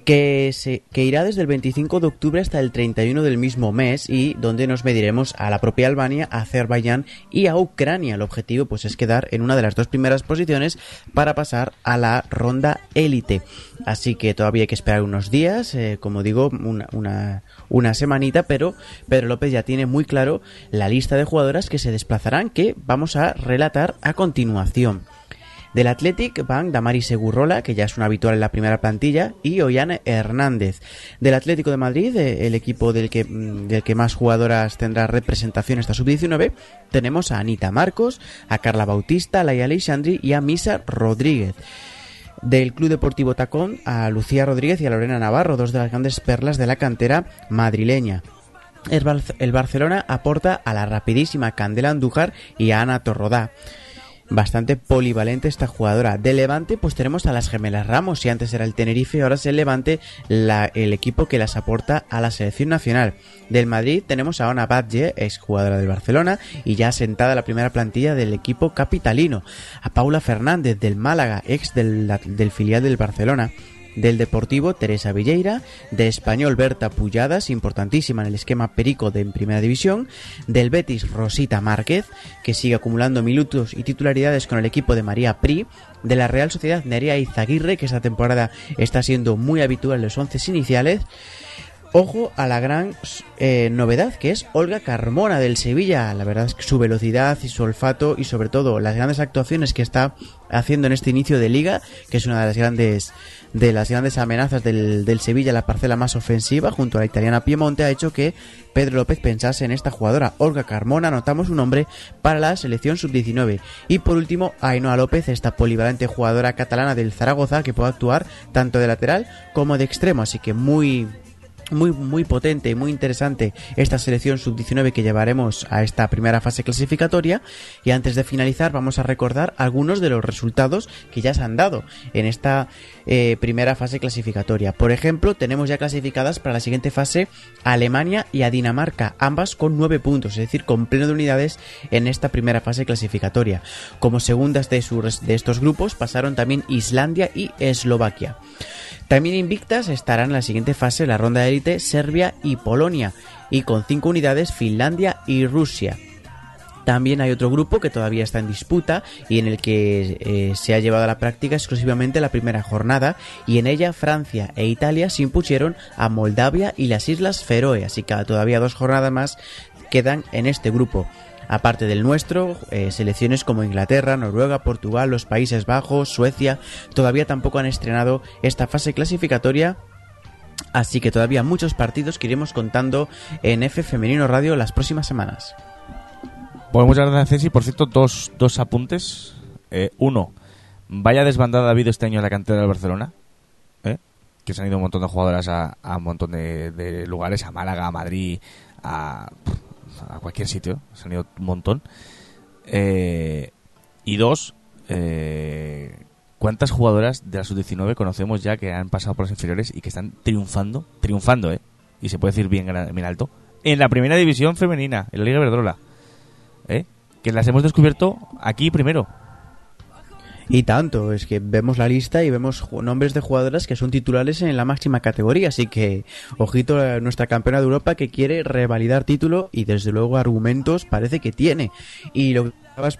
que se que irá desde el 25 de octubre hasta el 31 del mismo mes y donde nos mediremos a la propia Albania, a Azerbaiyán y a Ucrania. El objetivo pues es quedar en una de las dos primeras posiciones para pasar a la ronda élite. Así que todavía hay que esperar unos días, eh, como digo, una, una, una semanita, pero Pedro López ya tiene muy claro la lista de jugadoras que se desplazarán que vamos a relatar a continuación. Del Athletic van Damari Segurrola, que ya es un habitual en la primera plantilla, y Ollane Hernández. Del Atlético de Madrid, eh, el equipo del que, mm, del que más jugadoras tendrá representación esta sub-19, tenemos a Anita Marcos, a Carla Bautista, a Laia Alexandri y a Misa Rodríguez. Del Club Deportivo Tacón, a Lucía Rodríguez y a Lorena Navarro, dos de las grandes perlas de la cantera madrileña. El, el Barcelona aporta a la rapidísima Candela Andújar y a Ana Torrodá. Bastante polivalente esta jugadora. De Levante, pues tenemos a las gemelas Ramos. Si antes era el Tenerife, ahora es el Levante la- el equipo que las aporta a la selección nacional. Del Madrid tenemos a Ona Badge, ex jugadora del Barcelona, y ya sentada en la primera plantilla del equipo capitalino. A Paula Fernández del Málaga, ex del, del filial del Barcelona del Deportivo Teresa Villeira, de Español Berta Pulladas, importantísima en el esquema perico de en Primera División, del Betis Rosita Márquez, que sigue acumulando minutos y titularidades con el equipo de María Pri, de la Real Sociedad Nerea Izaguirre, que esta temporada está siendo muy habitual en los once iniciales, Ojo a la gran eh, novedad que es Olga Carmona del Sevilla. La verdad es que su velocidad y su olfato y sobre todo las grandes actuaciones que está haciendo en este inicio de liga, que es una de las grandes de las grandes amenazas del, del Sevilla, la parcela más ofensiva junto a la italiana Piemonte, ha hecho que Pedro López pensase en esta jugadora. Olga Carmona, anotamos un nombre para la selección sub-19. Y por último, Ainhoa López, esta polivalente jugadora catalana del Zaragoza que puede actuar tanto de lateral como de extremo, así que muy muy muy potente y muy interesante esta selección sub-19 que llevaremos a esta primera fase clasificatoria. Y antes de finalizar vamos a recordar algunos de los resultados que ya se han dado en esta eh, primera fase clasificatoria. Por ejemplo tenemos ya clasificadas para la siguiente fase a Alemania y a Dinamarca ambas con 9 puntos es decir con pleno de unidades en esta primera fase clasificatoria. Como segundas de, sus, de estos grupos pasaron también Islandia y Eslovaquia. También invictas estarán en la siguiente fase la ronda de Serbia y Polonia y con 5 unidades Finlandia y Rusia. También hay otro grupo que todavía está en disputa y en el que eh, se ha llevado a la práctica exclusivamente la primera jornada y en ella Francia e Italia se impusieron a Moldavia y las Islas Feroe, así que todavía dos jornadas más quedan en este grupo. Aparte del nuestro, eh, selecciones como Inglaterra, Noruega, Portugal, los Países Bajos, Suecia, todavía tampoco han estrenado esta fase clasificatoria. Así que todavía muchos partidos que iremos contando en F Femenino Radio las próximas semanas.
Pues muchas gracias, Ceci. Por cierto, dos, dos apuntes. Eh, uno, vaya desbandada ha habido este año en la cantera del Barcelona. ¿eh? Que se han ido un montón de jugadoras a, a un montón de, de lugares, a Málaga, a Madrid, a, a cualquier sitio. Se han ido un montón. Eh, y dos, eh, ¿cuántas jugadoras de la sub-19 conocemos ya que han pasado por las inferiores y que están triunfando? Triunfando, ¿eh? Y se puede decir bien, bien alto. En la primera división femenina, en la Liga Verdrola. ¿eh? Que las hemos descubierto aquí primero.
Y tanto, es que vemos la lista y vemos nombres de jugadoras que son titulares en la máxima categoría, así que ojito a nuestra campeona de Europa que quiere revalidar título y desde luego argumentos parece que tiene. Y lo que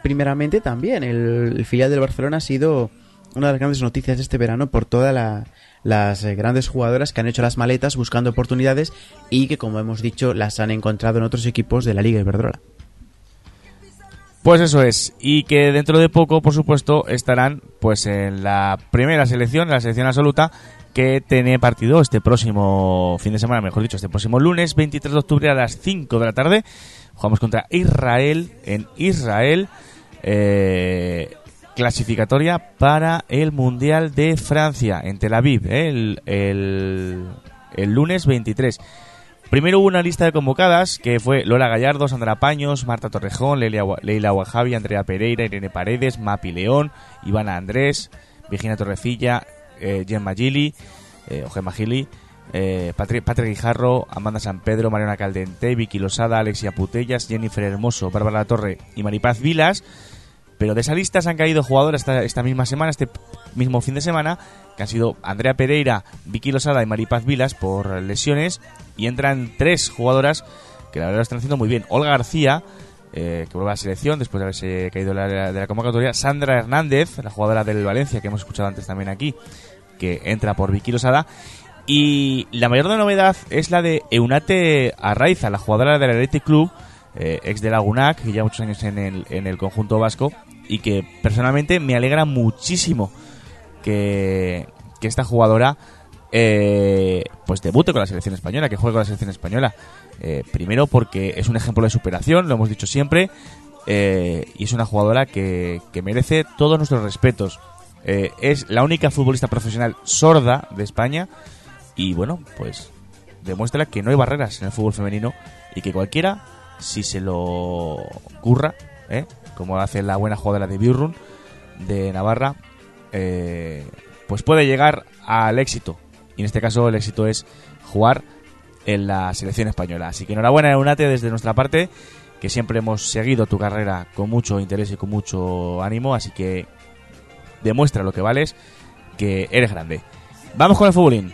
primeramente también, el filial del Barcelona ha sido una de las grandes noticias de este verano por todas la- las eh, grandes jugadoras que han hecho las maletas buscando oportunidades y que como hemos dicho las han encontrado en otros equipos de la Liga Iberdrola.
Pues eso es, y que dentro de poco, por supuesto, estarán pues en la primera selección, la selección absoluta, que tiene partido este próximo fin de semana, mejor dicho, este próximo lunes 23 de octubre a las 5 de la tarde. Jugamos contra Israel en Israel, eh, clasificatoria para el Mundial de Francia en Tel Aviv, eh, el, el, lunes 23. Primero hubo una lista de convocadas que fue Lola Gallardo, Sandra Paños, Marta Torrejón, Leila, Leila Wahabi, Andrea Pereira, Irene Paredes, Mapi León, Ivana Andrés, Virginia Torrecilla, eh, Gemma Gili, eh, o Gemma Gili, eh, Patri, Patri Guijarro, Amanda San Pedro, Mariana Caldente, Vicky Losada, Alexia Putellas, Jennifer Hermoso, Bárbara Torre y Maripaz Vilas. Pero de esa lista se han caído jugadoras esta, esta misma semana, este mismo fin de semana, que han sido Andrea Pereira, Vicky Losada y Maripaz Vilas por lesiones. Y entran tres jugadoras que la verdad lo están haciendo muy bien. Olga García, eh, que vuelve a la selección después de haberse caído de la, de la convocatoria. Sandra Hernández, la jugadora del Valencia, que hemos escuchado antes también aquí, que entra por Vicky Losada. Y la mayor novedad es la de Eunate Arraiza, la jugadora del Athletic Club, eh, ex de Lagunac, que lleva muchos años en el, en el conjunto vasco, y que personalmente me alegra muchísimo que, que esta jugadora eh, pues debute con la selección española, que juegue con la selección española. Eh, primero porque es un ejemplo de superación, lo hemos dicho siempre, y es una jugadora que, que merece todos nuestros respetos. Es la única futbolista profesional sorda de España y bueno, pues demuestra que no hay barreras en el fútbol femenino y que cualquiera, si se lo curra, ¿eh? como hace la buena jugadora de Birrun de Navarra, eh, pues puede llegar al éxito. Y en este caso el éxito es jugar en la selección española. Así que enhorabuena, Eunate, desde nuestra parte, que siempre hemos seguido tu carrera con mucho interés y con mucho ánimo. Así que demuestra lo que vales, que eres grande. Vamos con el futbolín.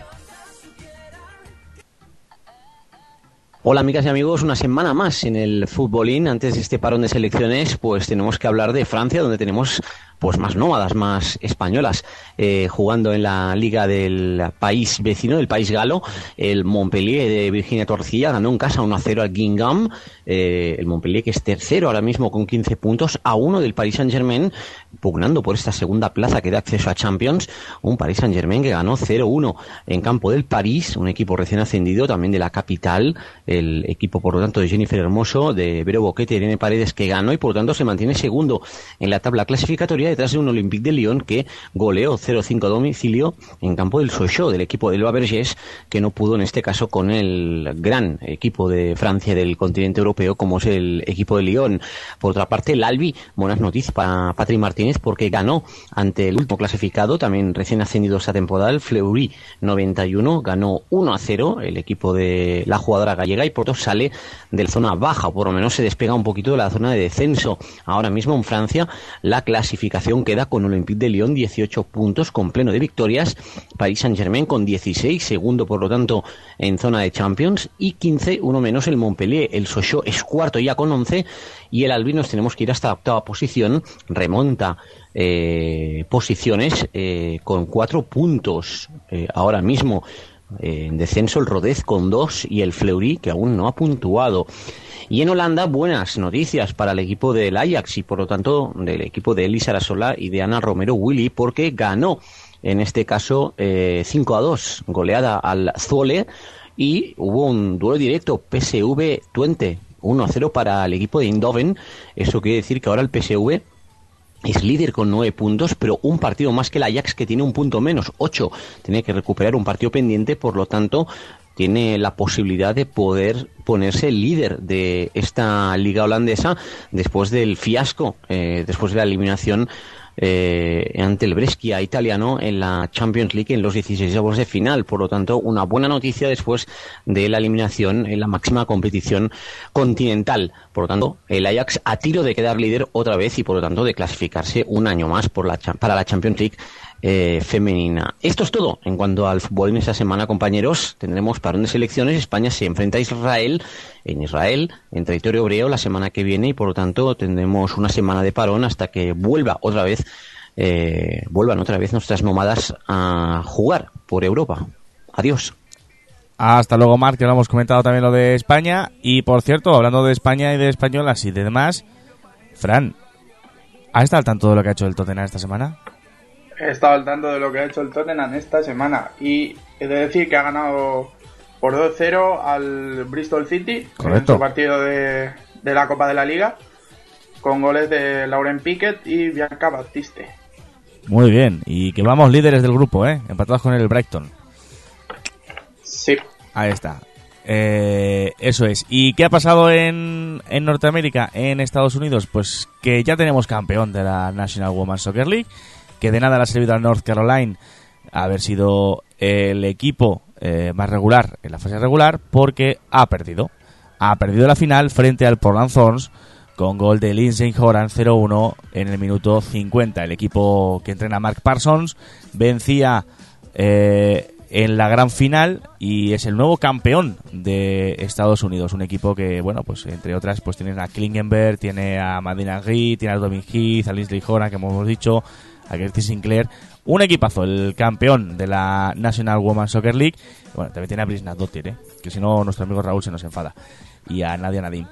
Hola amigas y amigos, una semana más en el futbolín. Antes de este parón de selecciones, pues tenemos que hablar de Francia, donde tenemos pues más nómadas, más españolas, eh, jugando en la liga del país vecino, del país galo. El Montpellier de Virginia Torcilla ganó en casa 1-0 al Guingamp. Eh, el Montpellier que es tercero ahora mismo con 15 puntos, a uno del Paris Saint-Germain, pugnando por esta segunda plaza que da acceso a Champions. Un Paris Saint-Germain que ganó 0-1 en campo del París, un equipo recién ascendido también de la capital, el equipo por lo tanto de Jennifer Hermoso, de Vero Boquete Irene Paredes que ganó y por lo tanto se mantiene segundo en la tabla clasificatoria detrás de un Olympique de Lyon que goleó 0-5 a domicilio en campo del Sochaux, del equipo del Babergés, que no pudo en este caso con el gran equipo de Francia del continente europeo como es el equipo de Lyon. Por otra parte, el Albi, buenas noticias para Patrick Martínez porque ganó ante el último clasificado, también recién ascendido esta temporada, el Fleury 91, ganó 1-0 el equipo de la jugadora gallega y por tanto sale de la zona baja, o por lo menos se despega un poquito de la zona de descenso. Ahora mismo en Francia la clasificación queda con Olympique de Lyon 18 puntos con pleno de victorias, Paris Saint-Germain con 16, segundo por lo tanto en zona de Champions. Y 15, uno menos el Montpellier, el Sochaux es cuarto ya con 11 y el Albi nos tenemos que ir hasta la octava posición, remonta eh, posiciones eh, con cuatro puntos eh, ahora mismo. En descenso el Rodez con dos y el Fleury que aún no ha puntuado. Y en Holanda, buenas noticias para el equipo del Ajax y por lo tanto del equipo de Elisa Arasola y de Ana Romero Willy porque ganó en este caso eh, 5 a 2, goleada al Zwolle y hubo un duelo directo PSV Twente 1 a 0 para el equipo de Eindhoven. Eso quiere decir que ahora el PSV es líder con nueve puntos, pero un partido más que el Ajax que tiene un punto menos, ocho. Tiene que recuperar un partido pendiente, por lo tanto, tiene la posibilidad de poder ponerse líder de esta liga holandesa después del fiasco, eh, después de la eliminación eh, ante el Brescia italiano en la Champions League en los 16 avos de final. Por lo tanto, una buena noticia después de la eliminación en la máxima competición continental. Por lo tanto, el Ajax a tiro de quedar líder otra vez y por lo tanto de clasificarse un año más por la, para la Champions League eh, femenina. Esto es todo en cuanto al fútbol en esta semana, compañeros. Tendremos parón de selecciones. España se enfrenta a Israel en Israel, en territorio hebreo, la semana que viene y por lo tanto tendremos una semana de parón hasta que vuelva otra vez, eh, vuelvan otra vez nuestras nómadas a jugar por Europa. Adiós.
Hasta luego, Marc, que lo hemos comentado también lo de España. Y por cierto, hablando de España y de españolas y de demás, Fran, ¿has estado al tanto de lo que ha hecho el Tottenham esta semana?
He estado al tanto de lo que ha hecho el Tottenham esta semana y he de decir que ha ganado por 2-0 al Bristol City
Correcto.
en su partido de, de la Copa de la Liga con goles de Lauren Pickett y Bianca Baptiste.
Muy bien, y que vamos líderes del grupo, ¿eh? Empatados con el Brighton.
Sí.
Ahí está. Eh, eso es. ¿Y qué ha pasado en, en Norteamérica, en Estados Unidos? Pues que ya tenemos campeón de la National Women's Soccer League, que de nada le ha servido al North Carolina haber sido el equipo eh, más regular en la fase regular porque ha perdido. Ha perdido la final frente al Portland Thorns con gol de Lindsay Horan 0-1 en el minuto 50. El equipo que entrena Mark Parsons vencía eh, en la gran final y es el nuevo campeón de Estados Unidos. Un equipo que, bueno, pues entre otras, pues tiene a Klingenberg, tiene a Madina Gee, tiene a Domin Heath, a Lindsay Horan, que hemos dicho, a Gertie Sinclair. Un equipazo, el campeón de la National Women's Soccer League. Bueno, también tiene a Brisna Dottir, ¿eh? que si no, nuestro amigo Raúl se nos enfada. Y a Nadia Nadim.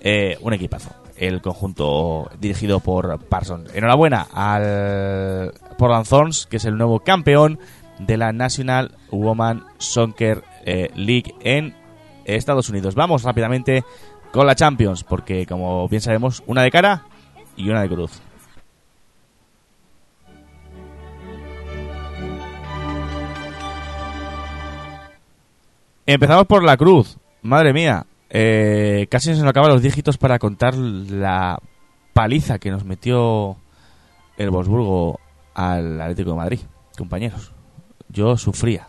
Eh, un equipazo. El conjunto dirigido por Parsons. Enhorabuena al Portland Thorns, que es el nuevo campeón de la National Woman Soccer eh, League en Estados Unidos. Vamos rápidamente con la Champions, porque como bien sabemos, una de cara y una de cruz. Empezamos por la cruz. Madre mía, eh, casi se nos acaban los dígitos para contar la paliza que nos metió el Wolfsburgo al Atlético de Madrid, compañeros. Yo sufría.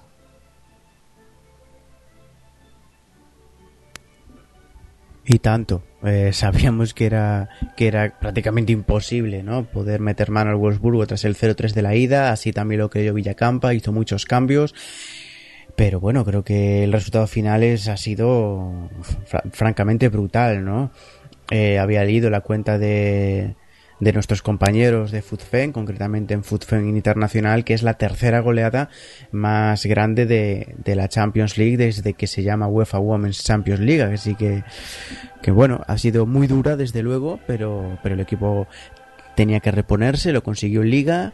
Y tanto. Eh, [LAUGHS] sabíamos que era, que era prácticamente imposible, ¿no? Poder meter mano al Wolfsburgo tras el 0-3 de la ida. Así también lo creyó Villacampa, hizo muchos cambios. Pero bueno, creo que el resultado final es, ha sido fr francamente brutal, ¿no? Eh, había leído la cuenta de, de nuestros compañeros de FUTFEN, concretamente en FUTFEN Internacional, que es la tercera goleada más grande de, de, la Champions League desde que se llama UEFA Women's Champions League. Así que, que bueno, ha sido muy dura desde luego, pero, pero el equipo tenía que reponerse, lo consiguió en Liga.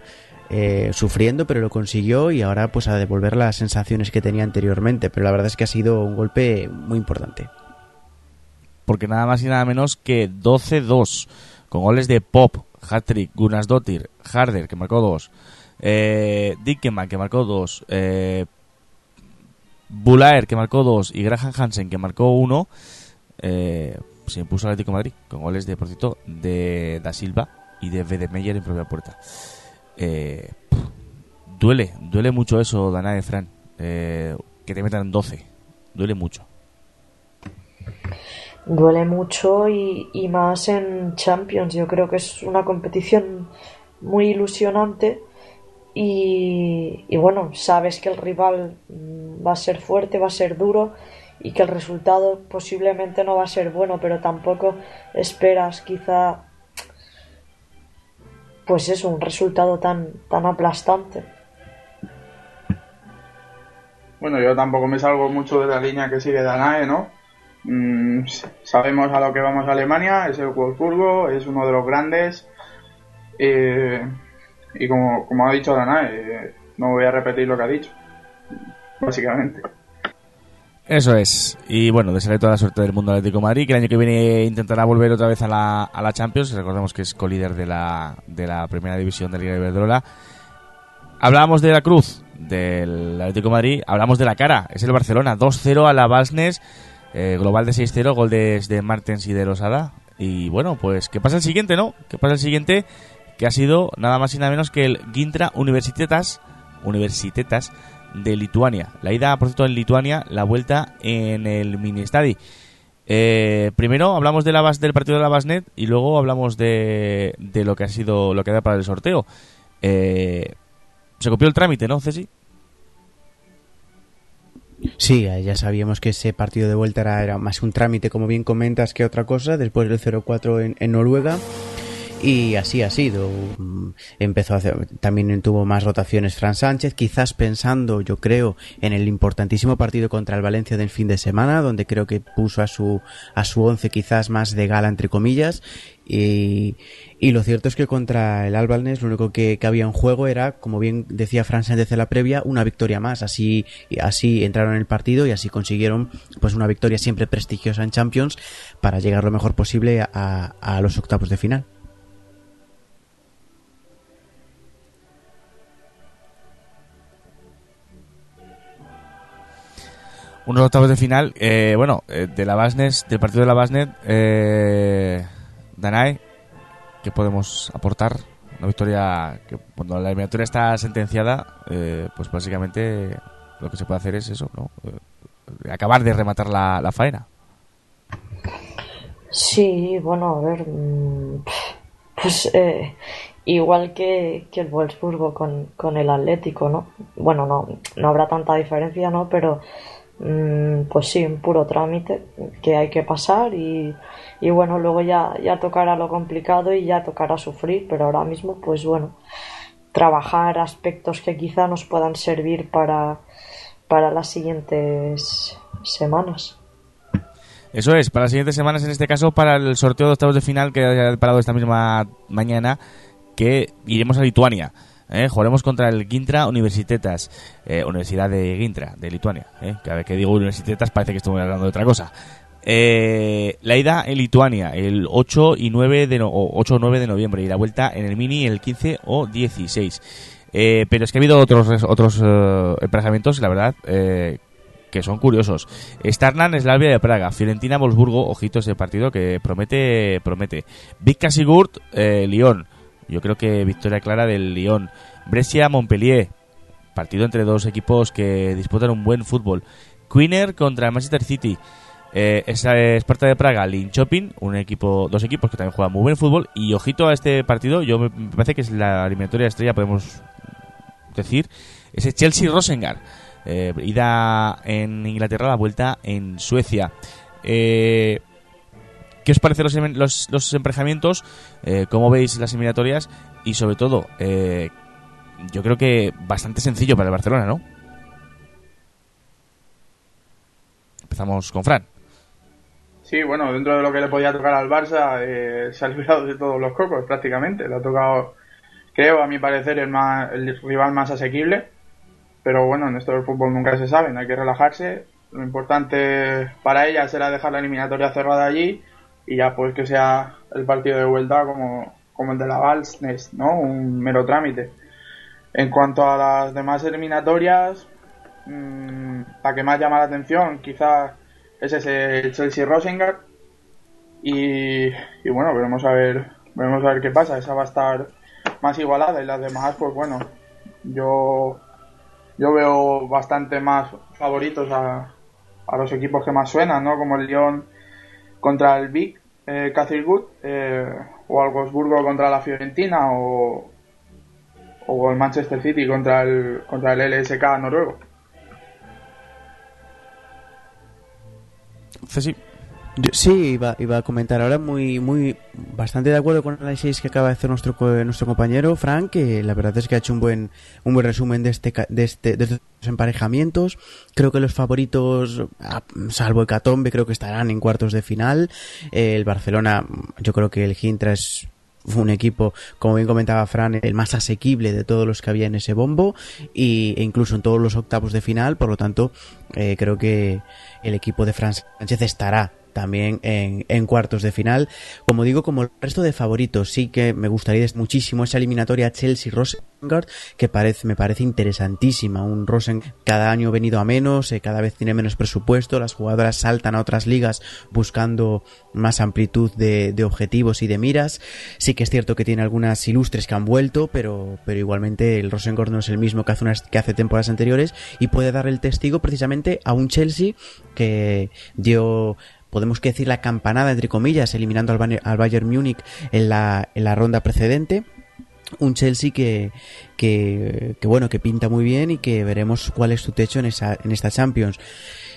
Eh, sufriendo, pero lo consiguió y ahora pues a devolver las sensaciones que tenía anteriormente. Pero la verdad es que ha sido un golpe muy importante.
Porque nada más y nada menos que 12-2, con goles de Pop, Hattrick, Gunnarsdottir, Harder, que marcó dos, eh, Dickenman, que marcó dos, eh, Bulaer, que marcó dos, y Graham Hansen, que marcó uno, eh, se impuso al Atlético de Madrid, con goles de, por cierto, de Da Silva y de Wedemeyer en propia puerta. Eh, duele, duele mucho eso, Danae, Fran. Eh, que te metan 12. Duele mucho.
Duele mucho y, más en Champions. Yo creo que es una competición muy ilusionante. Y, y bueno, sabes que el rival va a ser fuerte, va a ser duro y que el resultado posiblemente no va a ser bueno, pero tampoco esperas quizá pues eso, un resultado tan, tan aplastante.
Bueno, yo tampoco me salgo mucho de la línea que sigue Danae, ¿no? Mm, sabemos a lo que vamos a Alemania, es el Wolfsburgo, es uno de los grandes. Eh, y como, como ha dicho Danae, eh, no voy a repetir lo que ha dicho, básicamente.
Eso es. Y bueno, desearle toda la suerte del mundo Atlético Madrid, que el año que viene intentará volver otra vez a la, a la Champions. Recordemos que es colíder de la, de la primera división de Liga de Iberdrola. Hablábamos de la cruz del Atlético Madrid, hablamos de la cara, es el Barcelona, 2-0 a la Basnes, eh, global de 6-0, gol de, de Martens y de Rosada. Y bueno, pues, ¿qué pasa el siguiente, no? ¿Qué pasa el siguiente? Que ha sido nada más y nada menos que el Gintra Universitetas, Universitetas de Lituania. La ida, por cierto, en Lituania, la vuelta en el mini estadi. Eh, primero hablamos de la del partido de la Basnet y luego hablamos de, de lo que ha sido lo que da para el sorteo. Eh, se copió el trámite, ¿no, Ceci?
Sí, ya sabíamos que ese partido de vuelta era, más un trámite, como bien comentas, que otra cosa, después del 0-4 en, en Noruega. Y así ha sido. Mm, Empezó a hacer, también tuvo más rotaciones Fran Sánchez, quizás pensando, yo creo, en el importantísimo partido contra el Valencia del fin de semana, donde creo que puso a su a su once quizás más de gala entre comillas y, y lo cierto es que contra el Albalnes lo único que, que había en juego era, como bien decía Fran Sánchez en la previa, una victoria más. Así, así entraron en el partido y así consiguieron pues una victoria siempre prestigiosa en Champions para llegar lo mejor posible a, a los octavos de final.
Unos octavos de final, eh, bueno, eh, de la Basnes, del partido de la Basnet, eh, Danae, ¿qué podemos aportar? Una victoria que cuando la eliminatoria está sentenciada, eh, pues básicamente lo que se puede hacer es eso, ¿no? Eh, acabar de rematar la, la faena.
Sí, bueno, a ver, mm, pues eh, igual que, que el Wolfsburgo con, con el Atlético, ¿no? Bueno, no, no habrá tanta diferencia, ¿no? Pero pues sí, un puro trámite que hay que pasar y, y bueno, luego ya, ya tocará lo complicado y ya tocará sufrir, pero ahora mismo, pues bueno, trabajar aspectos que quizá nos puedan servir para, para las siguientes semanas.
Eso es, para las siguientes semanas, en este caso, para el sorteo de octavos de final que ha parado esta misma mañana, que iremos a Lituania. ¿Eh? Jugaremos contra el Gintra Universitetas, eh, Universidad de Gintra, de Lituania. ¿eh? Cada vez que digo Universitetas parece que estoy hablando de otra cosa. Eh, la ida en Lituania el 8 y 9 de no- o 8 o 9 de noviembre y la vuelta en el Mini el 15 o 16. Eh, pero es que ha habido otros otros emparejamientos, la verdad, que son curiosos. Starnan, Slavia de Praga, Fiorentina, Wolfsburgo, ojito ese partido que promete, promete. Vizca Sigurd, Lyon. Yo creo que victoria clara del Lyon. Brescia, Montpellier. Partido entre dos equipos que disputan un buen fútbol. Queener contra Manchester City. Eh, esa es Esparta de Praga, Linköping, un equipo, dos equipos que también juegan muy buen fútbol. Y ojito a este partido, yo me parece que es la eliminatoria estrella, podemos decir, ese Chelsea Rosengard. Eh, ida en Inglaterra, la vuelta en Suecia. Eh, ¿Qué os parecen los, em- los, emparejamientos? Eh, ¿Cómo veis las eliminatorias? Y sobre todo, eh, yo creo que bastante sencillo para el Barcelona, ¿no? Empezamos con Fran.
Sí, bueno, dentro de lo que le podía tocar al Barça, eh, se ha librado de todos los cocos prácticamente. Le ha tocado, creo, a mi parecer, el, más, el rival más asequible. Pero bueno, en esto del fútbol nunca se sabe, hay que relajarse. Lo importante para ella será dejar la eliminatoria cerrada allí y ya pues que sea el partido de vuelta como, como el de la Valsnes, ¿no? Un mero trámite. En cuanto a las demás eliminatorias, mm, la que más llama la atención quizás es ese Chelsea Rosengard y, y bueno veremos a ver veremos a ver qué pasa esa va a estar más igualada y las demás pues bueno yo yo veo bastante más favoritos a, a los equipos que más suenan no como el Lyon contra el Big eh, eh, o el Wolfsburgo contra la Fiorentina o o el Manchester City contra el contra el LSK noruego
Ceci.
Yo- sí, iba, iba a comentar ahora muy, muy, bastante de acuerdo con el análisis que acaba de hacer nuestro, nuestro compañero Frank, que la verdad es que ha hecho un buen, un buen resumen de este, de este, de estos emparejamientos. Creo que los favoritos, salvo Hecatombe, creo que estarán en cuartos de final. El Barcelona, yo creo que el Gintra es un equipo, como bien comentaba Fran, el más asequible de todos los que había en ese bombo y, e incluso en todos los octavos de final, por lo tanto, eh, creo que el equipo de Fran Sánchez estará también en, cuartos de final. Como digo, como el resto de favoritos, sí que me gustaría muchísimo esa eliminatoria Chelsea-Rosengard, que parece, me parece interesantísima. Un Rosen cada año venido a menos, eh, cada vez tiene menos presupuesto, las jugadoras saltan a otras ligas buscando más amplitud de, de objetivos y de miras. Sí que es cierto que tiene algunas ilustres que han vuelto, pero, pero igualmente el Rosengard no es el mismo que hace, unas, que hace temporadas anteriores y puede dar el testigo precisamente a un Chelsea que dio podemos que decir la campanada entre comillas eliminando al, al Bayern Múnich en la, en la ronda precedente. Un Chelsea que, que, que, bueno que pinta muy bien y que veremos cuál es su techo en esa en esta Champions.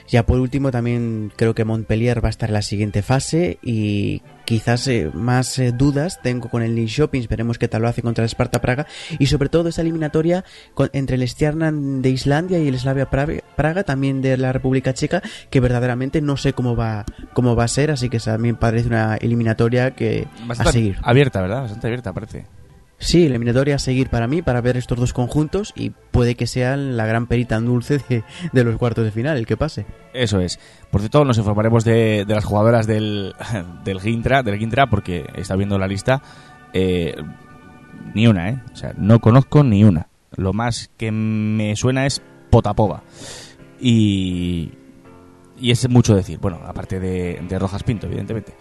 Ya por último también creo que Montpellier va a estar en la siguiente fase y quizás eh, más eh, dudas tengo con el Lille Shoppings veremos qué tal lo hace contra el Sparta Praga. Y sobre todo esa eliminatoria con, entre el Stjarnan de Islandia y el Slavia Praga, Praga, también de la República Checa que verdaderamente no sé cómo va cómo va a ser. Así que también parece una eliminatoria que
Bastante
a seguir.
abierta verdad bastante abierta parece
Sí, eliminatoria a seguir para mí, para ver estos dos conjuntos y puede que sea la gran perita en dulce de, de los cuartos de final, el que pase.
Eso es. Por cierto, nos informaremos de, de las jugadoras del, [LAUGHS] del Gintra, del Gintra, porque está viendo la lista. Eh, ni una, ¿eh? O sea, no conozco ni una. Lo más que me suena es Potapova. Y, y es mucho decir. Bueno, aparte de, de Rojas Pinto, evidentemente.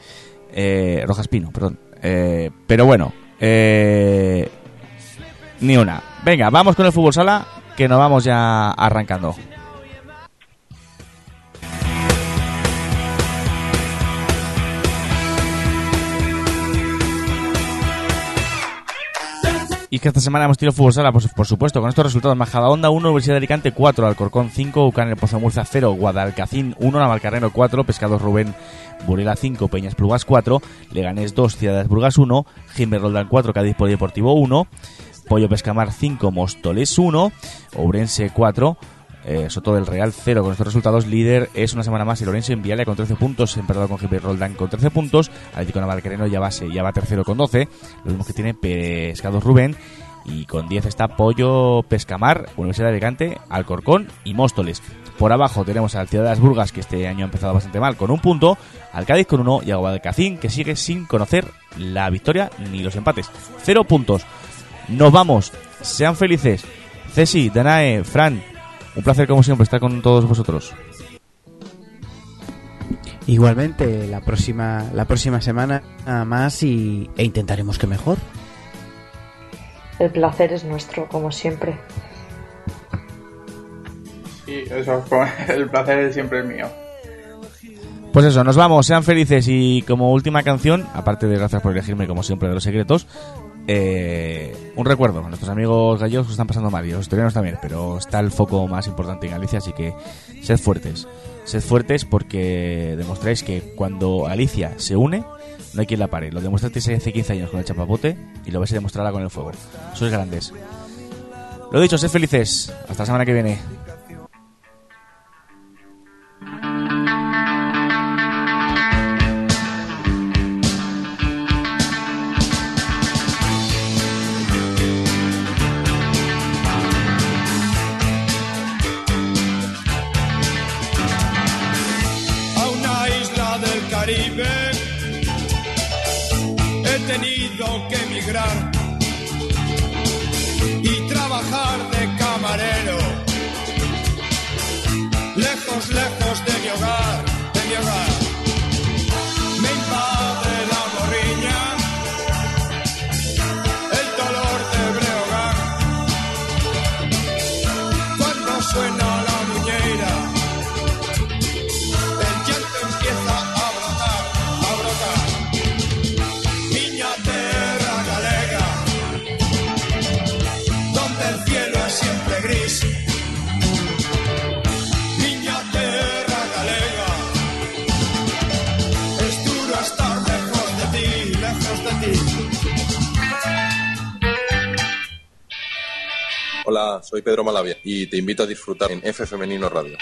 Eh, Rojas Pino, perdón. Eh, pero bueno, eh, ni una. Venga, vamos con el fútbol sala, que nos vamos ya arrancando. Y que esta semana hemos tenido fútbol sala, pues, por supuesto, con estos resultados. Majadahonda 1, Universidad de Alicante 4, Alcorcón 5, Ucán el Pozo de Murcia 0, Guadalcacín 1, Navalcarnero 4, Pescados Rubén Burela 5, Peñas Plugas 4, Leganés 2, Ciudades Burgas 1, Jimber Roldán 4, Cádiz Polideportivo 1, Pollo Pescamar 5, Móstoles 1, Ourense 4, eh, Soto del Real 0 con estos resultados. Líder es una semana más el Orense en Vialia con 13 puntos, empatado con Jimber Roldán con 13 puntos, Atlético Navalcarnero ya ya va tercero con 12, lo mismo que tiene Pescados Rubén y con 10 está Pollo Pescamar, Universidad de Alicante, Alcorcón y Móstoles. Por abajo tenemos al Ciudad de las Burgas, que este año ha empezado bastante mal, con un punto, al Cádiz con uno y a Guadalcacín, que sigue sin conocer la victoria ni los empates. Cero puntos. Nos vamos. Sean felices. Ceci, Danae, Fran, un placer como siempre estar con todos vosotros.
Igualmente, la próxima, la próxima semana más y, e intentaremos que mejor.
El placer es nuestro, como siempre.
Y eso, [LAUGHS] el placer es siempre mío.
Pues eso, nos vamos, sean felices y como última canción, aparte de gracias por elegirme como siempre de los secretos, eh, un recuerdo, nuestros amigos gallegos que están pasando mal y los australianos también, pero está el foco más importante en Galicia, así que sed fuertes, sed fuertes porque demostráis que cuando Alicia se une, no hay quien la pare. Lo demostrasteis hace 15 años con el chapapote y lo vais a demostrar ahora con el fuego. Sois grandes. Lo dicho, sed felices. Hasta la semana que viene.
Y trabajar de camarero. Lejos, lejos de mi hogar,
Soy Pedro Malavia y te invito a disfrutar en F Femenino Radio.